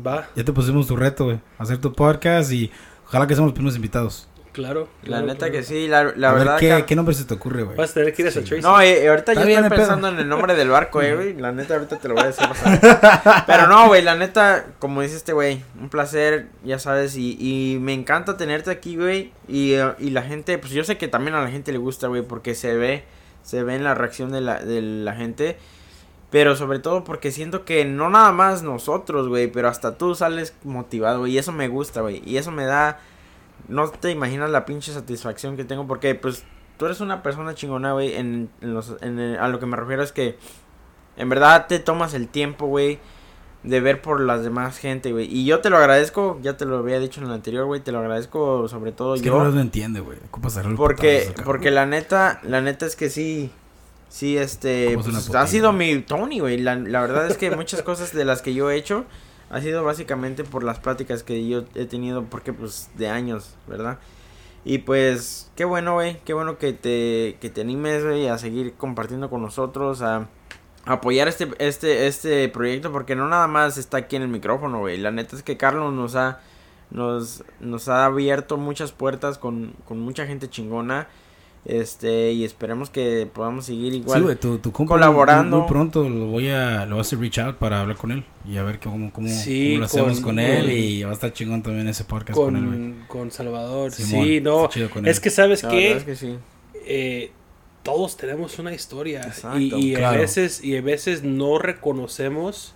Va, Ya te pusimos tu reto, güey, hacer tu podcast y ojalá que seamos los primeros invitados. Claro. la claro, neta claro. que sí, la, la a verdad ver, ¿qué, que... ¿qué nombre se te ocurre, güey? Vas a tener que ir a Sí. Tracy. No, eh, ahorita yo estoy pensando en el nombre del barco, eh, güey. La neta, ahorita te lo voy a decir. más adelante. Pero no, güey, la neta, como dice este güey, un placer, ya sabes. Y, y me encanta tenerte aquí, güey. Y, y la gente, pues yo sé que también a la gente le gusta, güey, porque se ve, se ve en la reacción de la, de la gente. Pero sobre todo porque siento que no nada más nosotros, güey, pero hasta tú sales motivado, güey. Y eso me gusta, güey. Y eso me da... No te imaginas la pinche satisfacción que tengo porque, pues, tú eres una persona chingona, güey. En, en los, en el- a lo que me refiero es que en verdad te tomas el tiempo, güey, de ver por las demás gente, güey. Y yo te lo agradezco, ya te lo había dicho en el anterior, güey. Te lo agradezco sobre todo Es que yo. no lo entiende, güey. Porque, putazo, porque la neta, la neta es que sí, sí, este, pues, ha sido mi Tony, güey. La, la verdad es que muchas cosas de las que yo he hecho ha sido básicamente por las pláticas que yo he tenido, porque pues de años, ¿verdad? Y pues, qué bueno, güey, qué bueno que te, que te animes, güey, a seguir compartiendo con nosotros, a apoyar este, este, este proyecto, porque no nada más está aquí en el micrófono, güey. La neta es que Carlos nos ha, nos, nos ha abierto muchas puertas con, con mucha gente chingona. Este, y esperemos que podamos seguir igual. Sí, güey, tu, tu compa colaborando. Muy, muy pronto lo voy a, lo voy a hacer reach out para hablar con él y a ver cómo, cómo, Sí, cómo lo hacemos con- con, él y va a estar chingón también ese podcast con, él, con, Salvador. Simón, sí, no. está chido con Es él. que, ¿sabes qué? es que sí. eh, todos tenemos una historia Exacto. y, y a veces y a veces no reconocemos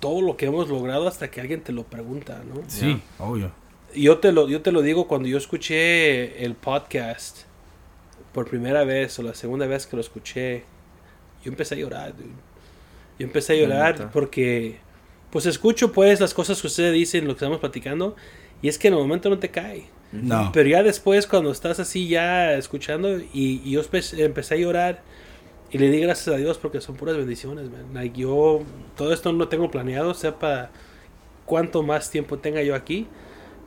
todo lo que hemos logrado hasta que alguien te lo pregunta, ¿no? Sí, obvio. Yo te lo yo te lo digo cuando yo escuché el podcast por primera vez o la segunda vez que lo escuché, yo empecé a llorar, dude. Yo empecé a llorar porque pues escucho pues las cosas que ustedes dicen, lo que estamos platicando y es que en el momento no te cae. No. Pero ya después, cuando estás así ya escuchando, y, y yo empecé a llorar y le di gracias a Dios porque son puras bendiciones, man. Like, yo todo esto no tengo planeado, sepa cuánto más tiempo tenga yo aquí,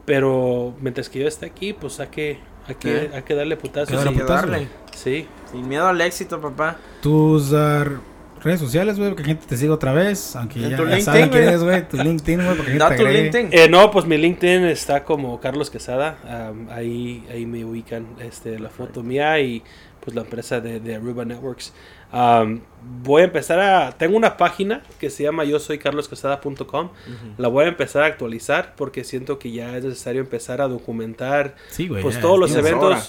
pero mientras que yo esté aquí, pues hay que, hay que, Eh. hay que darle putazos. Hay que darle Sí, putazo, darle. güey. Sí, Sin miedo al éxito, papá. Tus ah, redes sociales, güey, que gente te siga otra vez, aunque ya, tu ya LinkedIn, saben quién eres, güey, tu LinkedIn, güey, porque Da gente tu agregue. LinkedIn. Eh, no, pues mi LinkedIn está como Carlos Quesada. ahí, ahí me ubican este, la foto mía y pues la empresa de, de Aruba Networks. Am, voy a empezar a... Tengo una página que se llama yo soy carlosquesada.com. La voy a empezar a actualizar porque siento que ya es necesario empezar a documentar Sí, güey. pues todos los eventos hora.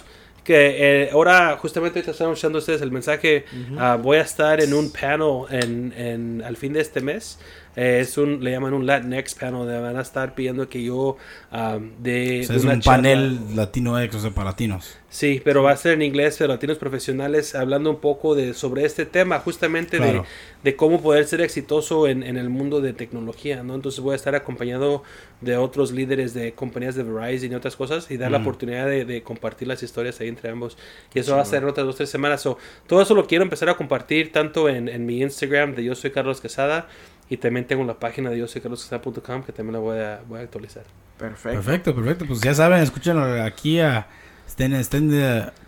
que eh, ahora justamente ahorita están escuchando ustedes el mensaje Ujú. ah, voy a estar en un panel en, en- al fin de este mes Eh, es un le llaman un Latinx panel donde van a estar pidiendo que yo ah, de, O sea, de es un charla- panel latino ex, o sea, para latinos. Sí, pero va a ser en inglés, pero latinos profesionales hablando un poco de sobre este tema, justamente de- Claro. de, cómo poder ser exitoso en, en el mundo de tecnología, ¿no? Entonces voy a estar acompañado de otros líderes de compañías de Verizon y otras cosas y dar la Mm. oportunidad de, de compartir las historias ahí entre ambos. Y eso va a ser en otras dos, tres semanas. So, todo eso lo quiero empezar a compartir tanto en, en mi Instagram de Yo Soy Carlos Quesada y también tengo la página de yo soy carlosquesada.com que también la voy a, voy a actualizar. Perfecto. Perfecto, perfecto. Pues ya saben, escúchenlo aquí a... Estén, estén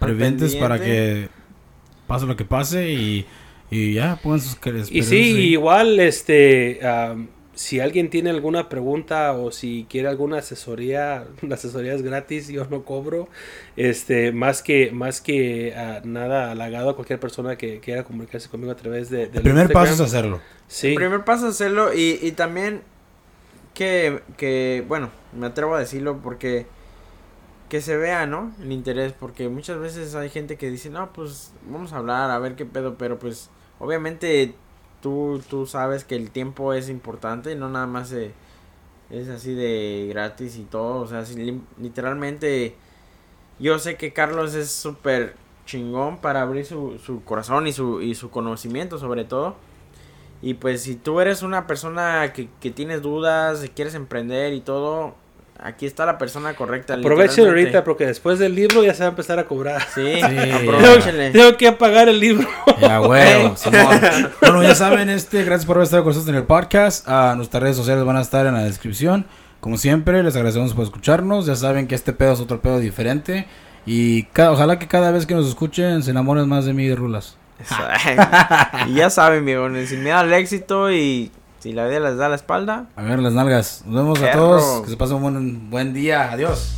preventes para que pase lo que pase y, y ya pongan sus Y sí, igual, este, si alguien tiene alguna pregunta o si quiere alguna asesoría, la asesoría es gratis, yo no cobro, este, más que, más que ah, nada halagado a cualquier persona que quiera comunicarse conmigo a través de, del El primer Instagram. paso es hacerlo. Sí, El primer paso es hacerlo y, y también que, que, bueno, me atrevo a decirlo porque que se vea, ¿no? El interés, porque muchas veces hay gente que dice, no, pues vamos a hablar, a ver qué pedo, pero pues obviamente tú, tú sabes que el tiempo es importante, no nada más es así de gratis y todo, o sea, literalmente yo sé que Carlos es súper chingón para abrir su, su corazón y su, y su conocimiento sobre todo. Y pues si tú eres una persona que, que tienes dudas, quieres emprender y todo, aquí está la persona correcta. aprovechen ahorita porque después del libro ya se va a empezar a cobrar. Sí, Sí. aprovechenle. Tengo que pagar el libro. Ya, huevo. Bueno, ya saben, este, gracias por haber estado con nosotros en el podcast. Ah, nuestras redes sociales van a estar en la descripción. Como siempre, les agradecemos por escucharnos. Ya saben que este pedo es otro pedo diferente. Y ojalá que cada vez que nos escuchen se enamoren más de mí y de Rulas. y ya saben, viejones, sin miedo al éxito y si la vida les da la espalda, A ver las nalgas. Nos vemos a todos. Que se pasen un buen, buen día. Adiós.